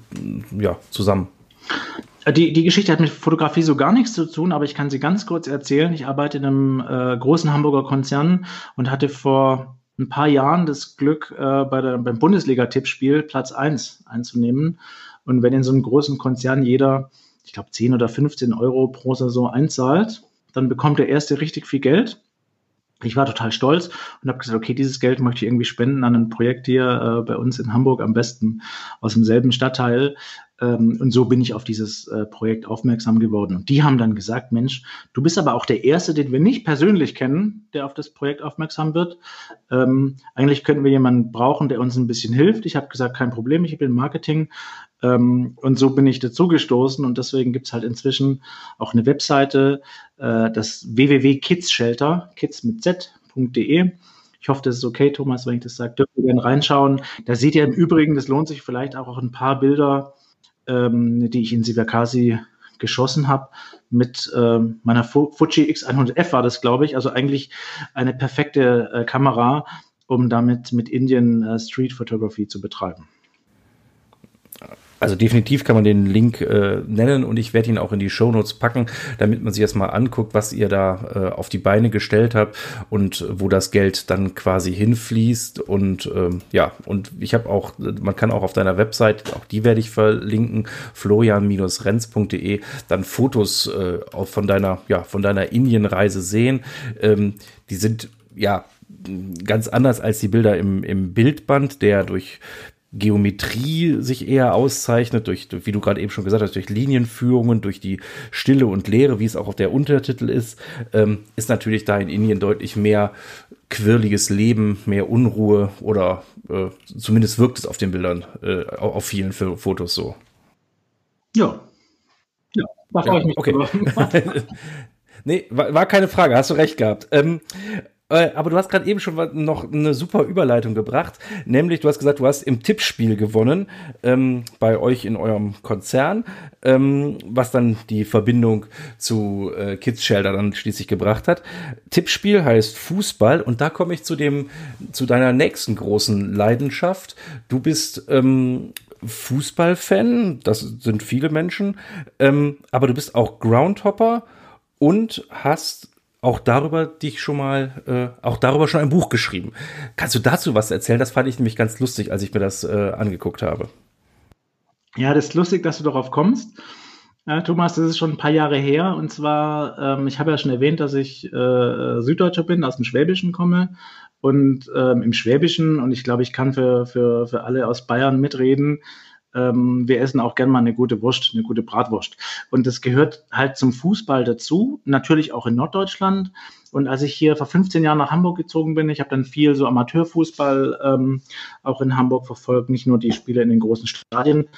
ja, zusammen? Die, die Geschichte hat mit Fotografie so gar nichts zu tun, aber ich kann sie ganz kurz erzählen. Ich arbeite in einem äh, großen Hamburger Konzern und hatte vor ein paar Jahren das Glück, äh, bei der, beim Bundesliga-Tippspiel Platz 1 einzunehmen. Und wenn in so einem großen Konzern jeder, ich glaube, 10 oder 15 Euro pro Saison einzahlt, dann bekommt der Erste richtig viel Geld. Ich war total stolz und habe gesagt, okay, dieses Geld möchte ich irgendwie spenden an ein Projekt hier äh, bei uns in Hamburg, am besten aus demselben Stadtteil, ähm, und so bin ich auf dieses äh, Projekt aufmerksam geworden. Und die haben dann gesagt, Mensch, du bist aber auch der Erste, den wir nicht persönlich kennen, der auf das Projekt aufmerksam wird. Ähm, eigentlich könnten wir jemanden brauchen, der uns ein bisschen hilft. Ich habe gesagt, kein Problem, ich bin Marketing. Ähm, und so bin ich dazu gestoßen. Und deswegen gibt es halt inzwischen auch eine Webseite, äh, das www.kidsshelter, kids mit z.de. Ich hoffe, das ist okay, Thomas, wenn ich das sage. Dürft ihr gerne reinschauen. Da seht ihr im Übrigen, das lohnt sich vielleicht auch, auch ein paar Bilder ähm, die ich in Sivakasi geschossen habe. Mit ähm, meiner Fuji X100F war das, glaube ich. Also eigentlich eine perfekte äh, Kamera, um damit mit Indien äh, Street Photography zu betreiben. Also definitiv kann man den Link äh, nennen und ich werde ihn auch in die Show Notes packen, damit man sich jetzt mal anguckt, was ihr da äh, auf die Beine gestellt habt und wo das Geld dann quasi hinfließt. Und ähm, ja, und ich habe auch, man kann auch auf deiner Website, auch die werde ich verlinken, florian-renz.de, dann Fotos äh, von deiner, ja, von deiner Indienreise sehen. Ähm, die sind ja ganz anders als die Bilder im, im Bildband, der durch Geometrie sich eher auszeichnet, durch, wie du gerade eben schon gesagt hast, durch Linienführungen, durch die Stille und Leere, wie es auch auf der Untertitel ist, ähm, ist natürlich da in Indien deutlich mehr quirliges Leben, mehr Unruhe oder äh, zumindest wirkt es auf den Bildern, äh, auf vielen Fotos so. Ja. Ja, da freue ja, ich mich. Okay. nee, war, war, keine Frage, hast du recht gehabt. Ähm, äh, aber du hast gerade eben schon noch eine super Überleitung gebracht, nämlich du hast gesagt, du hast im Tippspiel gewonnen ähm, bei euch in eurem Konzern, ähm, was dann die Verbindung zu äh, Kids Shelter dann schließlich gebracht hat. Tippspiel heißt Fußball und da komme ich zu dem zu deiner nächsten großen Leidenschaft. Du bist ähm, Fußballfan, das sind viele Menschen, ähm, aber du bist auch Groundhopper und hast auch darüber dich schon mal, äh, auch darüber schon ein Buch geschrieben. Kannst du dazu was erzählen? Das fand ich nämlich ganz lustig, als ich mir das äh, angeguckt habe. Ja, das ist lustig, dass du darauf kommst. Ja, Thomas, das ist schon ein paar Jahre her. Und zwar, ähm, ich habe ja schon erwähnt, dass ich äh, Süddeutscher bin, aus dem Schwäbischen komme. Und ähm, im Schwäbischen, und ich glaube, ich kann für, für, für alle aus Bayern mitreden, ähm, wir essen auch gern mal eine gute Wurst, eine gute Bratwurst. Und das gehört halt zum Fußball dazu, natürlich auch in Norddeutschland. Und als ich hier vor 15 Jahren nach Hamburg gezogen bin, ich habe dann viel so Amateurfußball ähm, auch in Hamburg verfolgt, nicht nur die Spiele in den großen Stadien,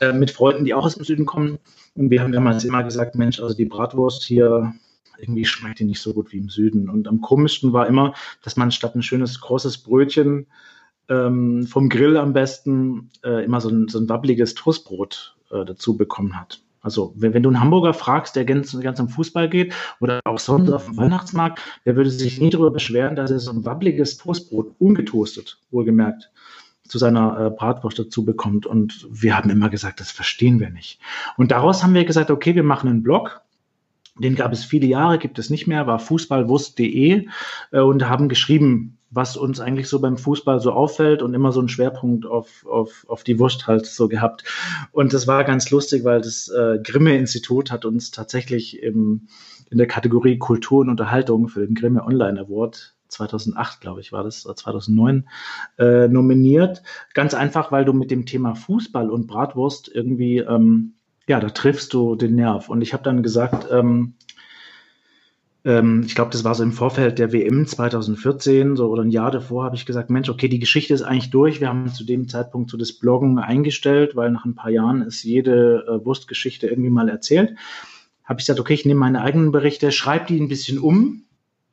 äh, mit Freunden, die auch aus dem Süden kommen. Und wir haben damals immer gesagt, Mensch, also die Bratwurst hier irgendwie schmeckt die nicht so gut wie im Süden. Und am komischsten war immer, dass man statt ein schönes großes Brötchen ähm, vom Grill am besten äh, immer so ein, so ein wabbliges Toastbrot äh, dazu bekommen hat. Also wenn, wenn du einen Hamburger fragst, der ganz, ganz am Fußball geht oder auch sonst auf dem Weihnachtsmarkt, der würde sich nie darüber beschweren, dass er so ein wabbliges Toastbrot, ungetoastet, wohlgemerkt, zu seiner äh, Bratwurst dazu bekommt. Und wir haben immer gesagt, das verstehen wir nicht. Und daraus haben wir gesagt, okay, wir machen einen Blog. Den gab es viele Jahre, gibt es nicht mehr, war fußballwurst.de äh, und haben geschrieben, was uns eigentlich so beim Fußball so auffällt und immer so einen Schwerpunkt auf, auf, auf die Wurst halt so gehabt. Und das war ganz lustig, weil das äh, Grimme-Institut hat uns tatsächlich im, in der Kategorie Kultur und Unterhaltung für den Grimme Online Award 2008, glaube ich, war das, 2009, äh, nominiert. Ganz einfach, weil du mit dem Thema Fußball und Bratwurst irgendwie, ähm, ja, da triffst du den Nerv. Und ich habe dann gesagt, ähm, ähm, ich glaube, das war so im Vorfeld der WM 2014, so oder ein Jahr davor, habe ich gesagt, Mensch, okay, die Geschichte ist eigentlich durch. Wir haben zu dem Zeitpunkt so das Bloggen eingestellt, weil nach ein paar Jahren ist jede äh, Wurstgeschichte irgendwie mal erzählt. Habe ich gesagt, okay, ich nehme meine eigenen Berichte, schreibe die ein bisschen um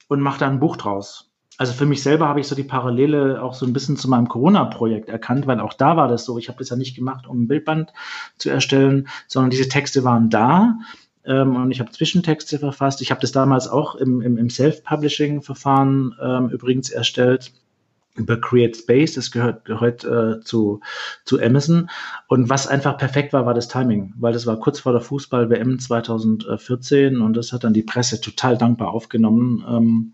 und mache da ein Buch draus. Also für mich selber habe ich so die Parallele auch so ein bisschen zu meinem Corona-Projekt erkannt, weil auch da war das so. Ich habe das ja nicht gemacht, um ein Bildband zu erstellen, sondern diese Texte waren da ähm, und ich habe Zwischentexte verfasst. Ich habe das damals auch im, im, im Self-Publishing-Verfahren ähm, übrigens erstellt über Create Space, das gehört, gehört äh, zu, zu Amazon. Und was einfach perfekt war, war das Timing, weil das war kurz vor der Fußball-WM 2014 und das hat dann die Presse total dankbar aufgenommen. Ähm,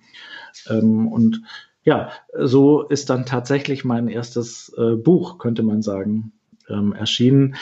ähm, und ja, so ist dann tatsächlich mein erstes äh, Buch, könnte man sagen, ähm, erschienen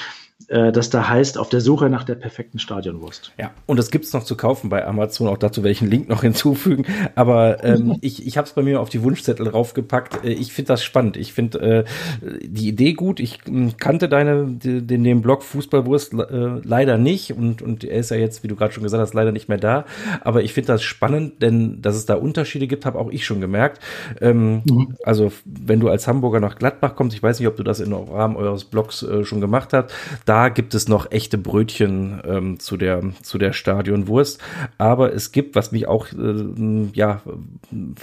äh, das da heißt, auf der Suche nach der perfekten Stadionwurst. Ja, und das gibt's noch zu kaufen bei Amazon. Auch dazu werde ich einen Link noch hinzufügen. Aber ähm, ich, ich habe es bei mir auf die Wunschzettel raufgepackt. Äh, ich finde das spannend. Ich finde äh, die Idee gut. Ich äh, kannte deine, den, den Blog Fußballwurst äh, leider nicht. Und, und er ist ja jetzt, wie du gerade schon gesagt hast, leider nicht mehr da. Aber ich finde das spannend, denn dass es da Unterschiede gibt, habe auch ich schon gemerkt. Ähm, mhm. Also wenn du als Hamburger nach Gladbach kommst, ich weiß nicht, ob du das im Rahmen eures Blogs äh, schon gemacht hast, da gibt es noch echte Brötchen ähm, zu der zu der Stadionwurst, aber es gibt, was mich auch äh, ja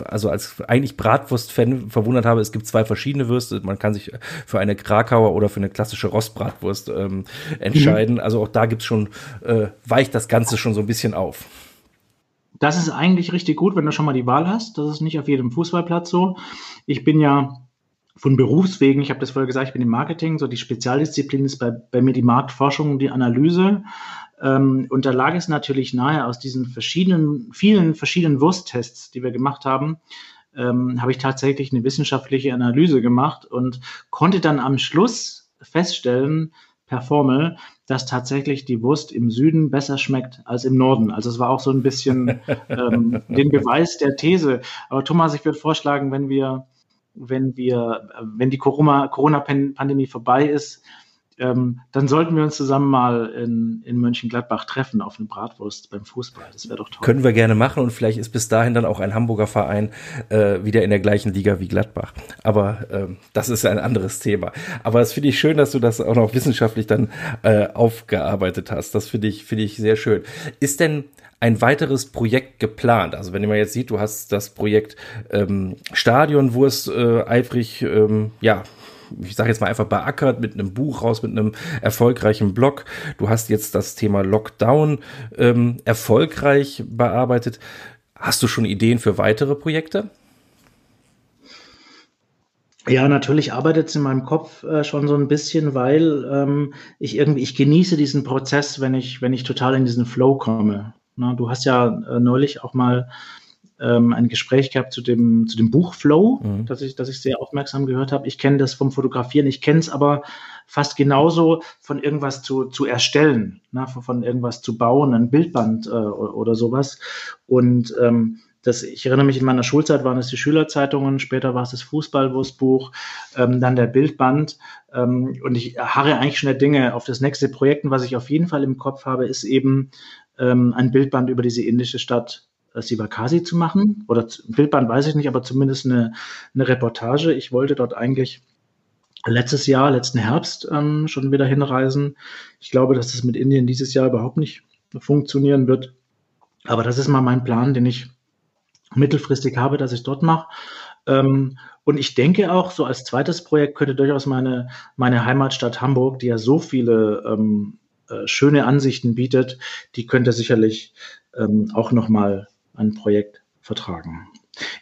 also als eigentlich Bratwurst-Fan verwundert habe, es gibt zwei verschiedene Würste. Man kann sich für eine Krakauer oder für eine klassische Rostbratwurst ähm, entscheiden. Mhm. Also auch da gibt's schon äh, weicht das Ganze schon so ein bisschen auf. Das ist eigentlich richtig gut, wenn du schon mal die Wahl hast. Das ist nicht auf jedem Fußballplatz so. Ich bin ja von Berufswegen, ich habe das vorher gesagt, ich bin im Marketing, so die Spezialdisziplin ist bei, bei mir die Marktforschung und die Analyse. Ähm, und da lag es natürlich nahe, aus diesen verschiedenen, vielen verschiedenen Wursttests, die wir gemacht haben, ähm, habe ich tatsächlich eine wissenschaftliche Analyse gemacht und konnte dann am Schluss feststellen, per Formel, dass tatsächlich die Wurst im Süden besser schmeckt als im Norden. Also es war auch so ein bisschen ähm, den Beweis der These. Aber Thomas, ich würde vorschlagen, wenn wir wenn wir, wenn die Corona-Pandemie vorbei ist, ähm, dann sollten wir uns zusammen mal in, in Mönchengladbach treffen auf eine Bratwurst beim Fußball. Das wäre doch toll. Können wir gerne machen und vielleicht ist bis dahin dann auch ein Hamburger Verein äh, wieder in der gleichen Liga wie Gladbach. Aber ähm, das ist ein anderes Thema. Aber es finde ich schön, dass du das auch noch wissenschaftlich dann äh, aufgearbeitet hast. Das finde ich, finde ich sehr schön. Ist denn ein weiteres Projekt geplant? Also wenn man jetzt sieht, du hast das Projekt ähm, Stadionwurst äh, eifrig, ähm, ja, ich sage jetzt mal einfach beackert mit einem Buch raus, mit einem erfolgreichen Blog. Du hast jetzt das Thema Lockdown ähm, erfolgreich bearbeitet. Hast du schon Ideen für weitere Projekte? Ja, natürlich arbeitet es in meinem Kopf äh, schon so ein bisschen, weil ähm, ich irgendwie, ich genieße diesen Prozess, wenn ich, wenn ich total in diesen Flow komme. Na, du hast ja äh, neulich auch mal ähm, ein Gespräch gehabt zu dem, zu dem Buch Flow, mhm. das, ich, das ich sehr aufmerksam gehört habe. Ich kenne das vom Fotografieren, ich kenne es aber fast genauso von irgendwas zu, zu erstellen, von, von irgendwas zu bauen, ein Bildband äh, oder sowas. Und ähm, das, ich erinnere mich, in meiner Schulzeit waren es die Schülerzeitungen, später war es das Fußballwurstbuch, ähm, dann der Bildband. Ähm, und ich harre eigentlich schon der Dinge auf das nächste Projekt. Und was ich auf jeden Fall im Kopf habe, ist eben ähm, ein Bildband über diese indische Stadt äh, Sivakasi zu machen. Oder Bildband weiß ich nicht, aber zumindest eine, eine Reportage. Ich wollte dort eigentlich letztes Jahr, letzten Herbst ähm, schon wieder hinreisen. Ich glaube, dass das mit Indien dieses Jahr überhaupt nicht funktionieren wird. Aber das ist mal mein Plan, den ich mittelfristig habe, dass ich dort mache. Ähm, und ich denke auch, so als zweites Projekt könnte durchaus meine, meine Heimatstadt Hamburg, die ja so viele ähm, äh, schöne Ansichten bietet, die könnte sicherlich ähm, auch nochmal ein Projekt vertragen.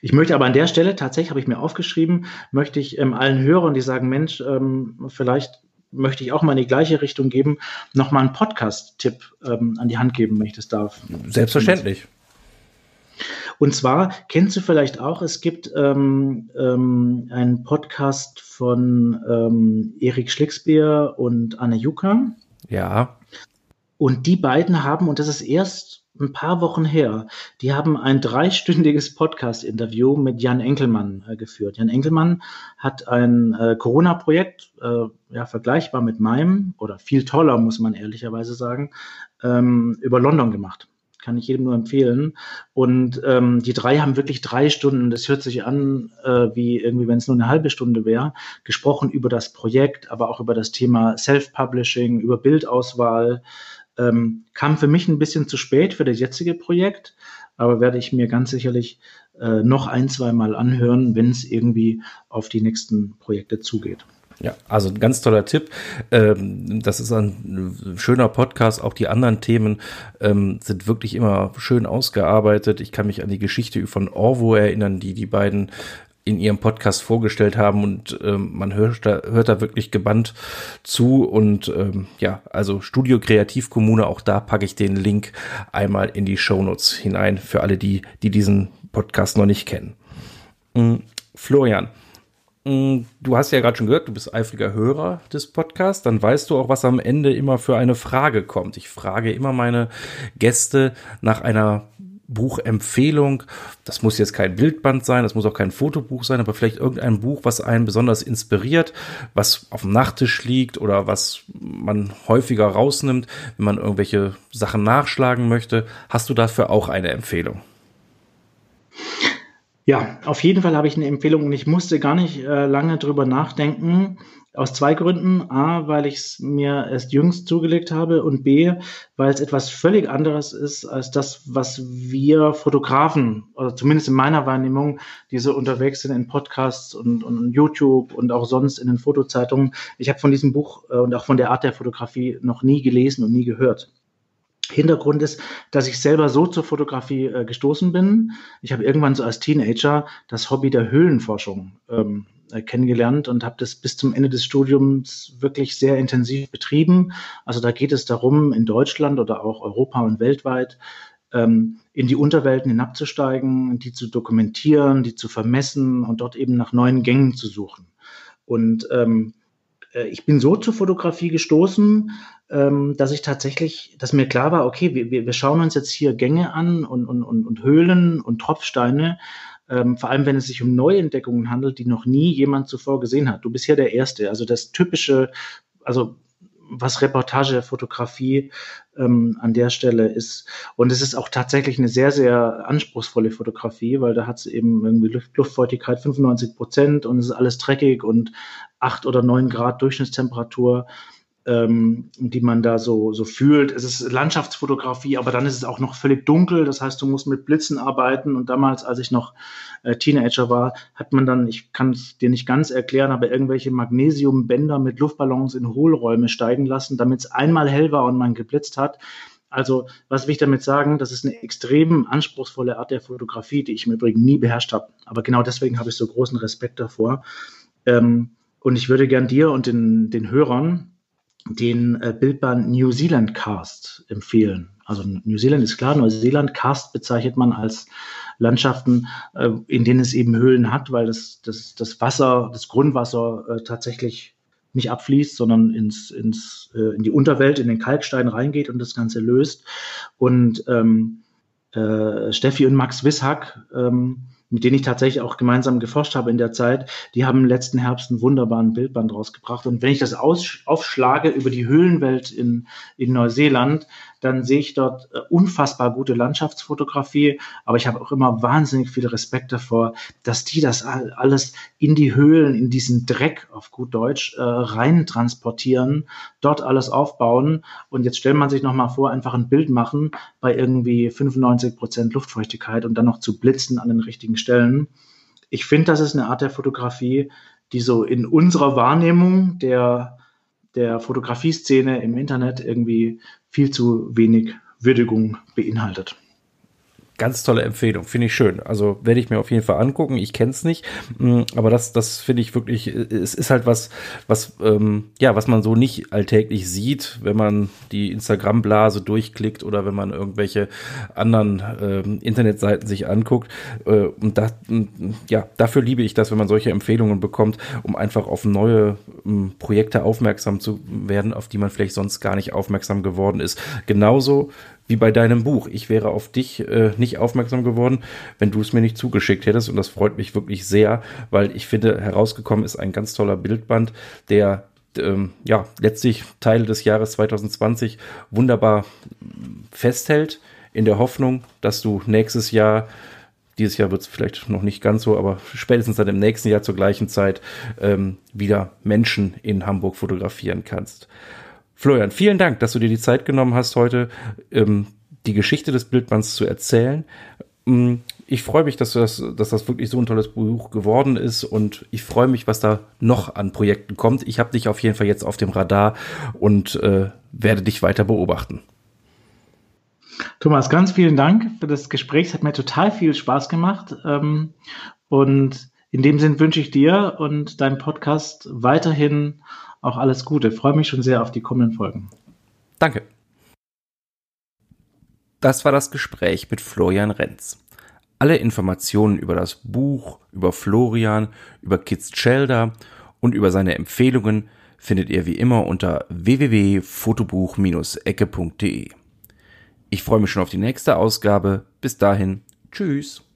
Ich möchte aber an der Stelle, tatsächlich habe ich mir aufgeschrieben, möchte ich ähm, allen Hörern, die sagen, Mensch, ähm, vielleicht möchte ich auch mal in die gleiche Richtung geben, nochmal einen Podcast-Tipp ähm, an die Hand geben, wenn ich das darf. Selbstverständlich. Und zwar kennst du vielleicht auch, es gibt ähm, ähm, einen Podcast von ähm, Erik Schlicksbeer und Anne Juka. Ja. Und die beiden haben, und das ist erst ein paar Wochen her, die haben ein dreistündiges Podcast-Interview mit Jan Enkelmann äh, geführt. Jan Enkelmann hat ein äh, Corona-Projekt, äh, ja, vergleichbar mit meinem, oder viel toller, muss man ehrlicherweise sagen, ähm, über London gemacht kann ich jedem nur empfehlen. Und ähm, die drei haben wirklich drei Stunden, das hört sich an, äh, wie irgendwie, wenn es nur eine halbe Stunde wäre, gesprochen über das Projekt, aber auch über das Thema Self-Publishing, über Bildauswahl. Ähm, kam für mich ein bisschen zu spät für das jetzige Projekt, aber werde ich mir ganz sicherlich äh, noch ein, zwei Mal anhören, wenn es irgendwie auf die nächsten Projekte zugeht. Ja, also ein ganz toller Tipp. Ähm, das ist ein schöner Podcast. Auch die anderen Themen ähm, sind wirklich immer schön ausgearbeitet. Ich kann mich an die Geschichte von Orvo erinnern, die die beiden in ihrem Podcast vorgestellt haben und ähm, man hört da, hört da wirklich gebannt zu und ähm, ja, also Studio Kreativkommune, auch da packe ich den Link einmal in die Shownotes hinein für alle die, die diesen Podcast noch nicht kennen. Mhm. Florian, Mm, du hast ja gerade schon gehört, du bist eifriger Hörer des Podcasts, dann weißt du auch, was am Ende immer für eine Frage kommt. Ich frage immer meine Gäste nach einer Buchempfehlung. Das muss jetzt kein Bildband sein, das muss auch kein Fotobuch sein, aber vielleicht irgendein Buch, was einen besonders inspiriert, was auf dem Nachttisch liegt oder was man häufiger rausnimmt, wenn man irgendwelche Sachen nachschlagen möchte. Hast du dafür auch eine Empfehlung? Ja, auf jeden Fall habe ich eine Empfehlung und ich musste gar nicht äh, lange drüber nachdenken. Aus zwei Gründen. A, weil ich es mir erst jüngst zugelegt habe und B, weil es etwas völlig anderes ist als das, was wir Fotografen, oder zumindest in meiner Wahrnehmung, die so unterwegs sind in Podcasts und, und YouTube und auch sonst in den Fotozeitungen. Ich habe von diesem Buch äh, und auch von der Art der Fotografie noch nie gelesen und nie gehört. Hintergrund ist, dass ich selber so zur Fotografie äh, gestoßen bin. Ich habe irgendwann so als Teenager das Hobby der Höhlenforschung ähm, äh, kennengelernt und habe das bis zum Ende des Studiums wirklich sehr intensiv betrieben. Also da geht es darum, in Deutschland oder auch Europa und weltweit ähm, in die Unterwelten hinabzusteigen, die zu dokumentieren, die zu vermessen und dort eben nach neuen Gängen zu suchen. Und ähm, äh, ich bin so zur Fotografie gestoßen, ähm, dass ich tatsächlich, dass mir klar war, okay, wir, wir schauen uns jetzt hier Gänge an und, und, und Höhlen und Tropfsteine, ähm, vor allem wenn es sich um Neuentdeckungen handelt, die noch nie jemand zuvor gesehen hat. Du bist ja der Erste. Also das typische, also was Reportagefotografie ähm, an der Stelle ist. Und es ist auch tatsächlich eine sehr, sehr anspruchsvolle Fotografie, weil da hat es eben irgendwie Luft, Luftfeuchtigkeit 95 Prozent und es ist alles dreckig und acht oder neun Grad Durchschnittstemperatur ähm, die man da so, so fühlt. Es ist Landschaftsfotografie, aber dann ist es auch noch völlig dunkel. Das heißt, du musst mit Blitzen arbeiten. Und damals, als ich noch äh, Teenager war, hat man dann, ich kann es dir nicht ganz erklären, aber irgendwelche Magnesiumbänder mit Luftballons in Hohlräume steigen lassen, damit es einmal hell war und man geblitzt hat. Also, was will ich damit sagen? Das ist eine extrem anspruchsvolle Art der Fotografie, die ich im Übrigen nie beherrscht habe. Aber genau deswegen habe ich so großen Respekt davor. Ähm, und ich würde gern dir und den, den Hörern den äh, Bildband New Zealand Cast empfehlen. Also New Zealand ist klar, Neuseeland Cast bezeichnet man als Landschaften, äh, in denen es eben Höhlen hat, weil das, das, das Wasser, das Grundwasser äh, tatsächlich nicht abfließt, sondern ins, ins, äh, in die Unterwelt, in den Kalkstein reingeht und das Ganze löst. Und ähm, äh, Steffi und Max Wishack ähm, mit denen ich tatsächlich auch gemeinsam geforscht habe in der Zeit, die haben letzten Herbst einen wunderbaren Bildband rausgebracht. Und wenn ich das aufschlage über die Höhlenwelt in, in Neuseeland, dann sehe ich dort äh, unfassbar gute Landschaftsfotografie, aber ich habe auch immer wahnsinnig viel Respekt davor, dass die das alles in die Höhlen, in diesen Dreck auf gut Deutsch äh, rein transportieren, dort alles aufbauen und jetzt stellt man sich noch mal vor, einfach ein Bild machen bei irgendwie 95 Prozent Luftfeuchtigkeit und dann noch zu blitzen an den richtigen Stellen. Ich finde, das ist eine Art der Fotografie, die so in unserer Wahrnehmung der der Fotografieszene im Internet irgendwie viel zu wenig Würdigung beinhaltet. Ganz tolle Empfehlung, finde ich schön. Also werde ich mir auf jeden Fall angucken. Ich kenne es nicht, mm, aber das, das finde ich wirklich, es ist halt was, was, ähm, ja, was man so nicht alltäglich sieht, wenn man die Instagram-Blase durchklickt oder wenn man irgendwelche anderen ähm, Internetseiten sich anguckt. Äh, und da, mm, ja, dafür liebe ich das, wenn man solche Empfehlungen bekommt, um einfach auf neue ähm, Projekte aufmerksam zu werden, auf die man vielleicht sonst gar nicht aufmerksam geworden ist. Genauso wie bei deinem Buch. Ich wäre auf dich äh, nicht aufmerksam geworden, wenn du es mir nicht zugeschickt hättest. Und das freut mich wirklich sehr, weil ich finde, herausgekommen ist ein ganz toller Bildband, der ähm, ja letztlich Teile des Jahres 2020 wunderbar festhält, in der Hoffnung, dass du nächstes Jahr dieses Jahr wird es vielleicht noch nicht ganz so, aber spätestens dann im nächsten Jahr zur gleichen Zeit ähm, wieder Menschen in Hamburg fotografieren kannst. Florian, vielen Dank, dass du dir die Zeit genommen hast, heute ähm, die Geschichte des Bildbands zu erzählen. Ähm, ich freue mich, dass, das, dass das wirklich so ein tolles Buch geworden ist und ich freue mich, was da noch an Projekten kommt. Ich habe dich auf jeden Fall jetzt auf dem Radar und äh, werde dich weiter beobachten. Thomas, ganz vielen Dank für das Gespräch. Es hat mir total viel Spaß gemacht. Ähm, und in dem Sinn wünsche ich dir und deinem Podcast weiterhin auch alles Gute. freue mich schon sehr auf die kommenden Folgen. Danke. Das war das Gespräch mit Florian Renz. Alle Informationen über das Buch, über Florian, über Kids Shelder und über seine Empfehlungen findet ihr wie immer unter www.fotobuch-ecke.de. Ich freue mich schon auf die nächste Ausgabe. Bis dahin, tschüss.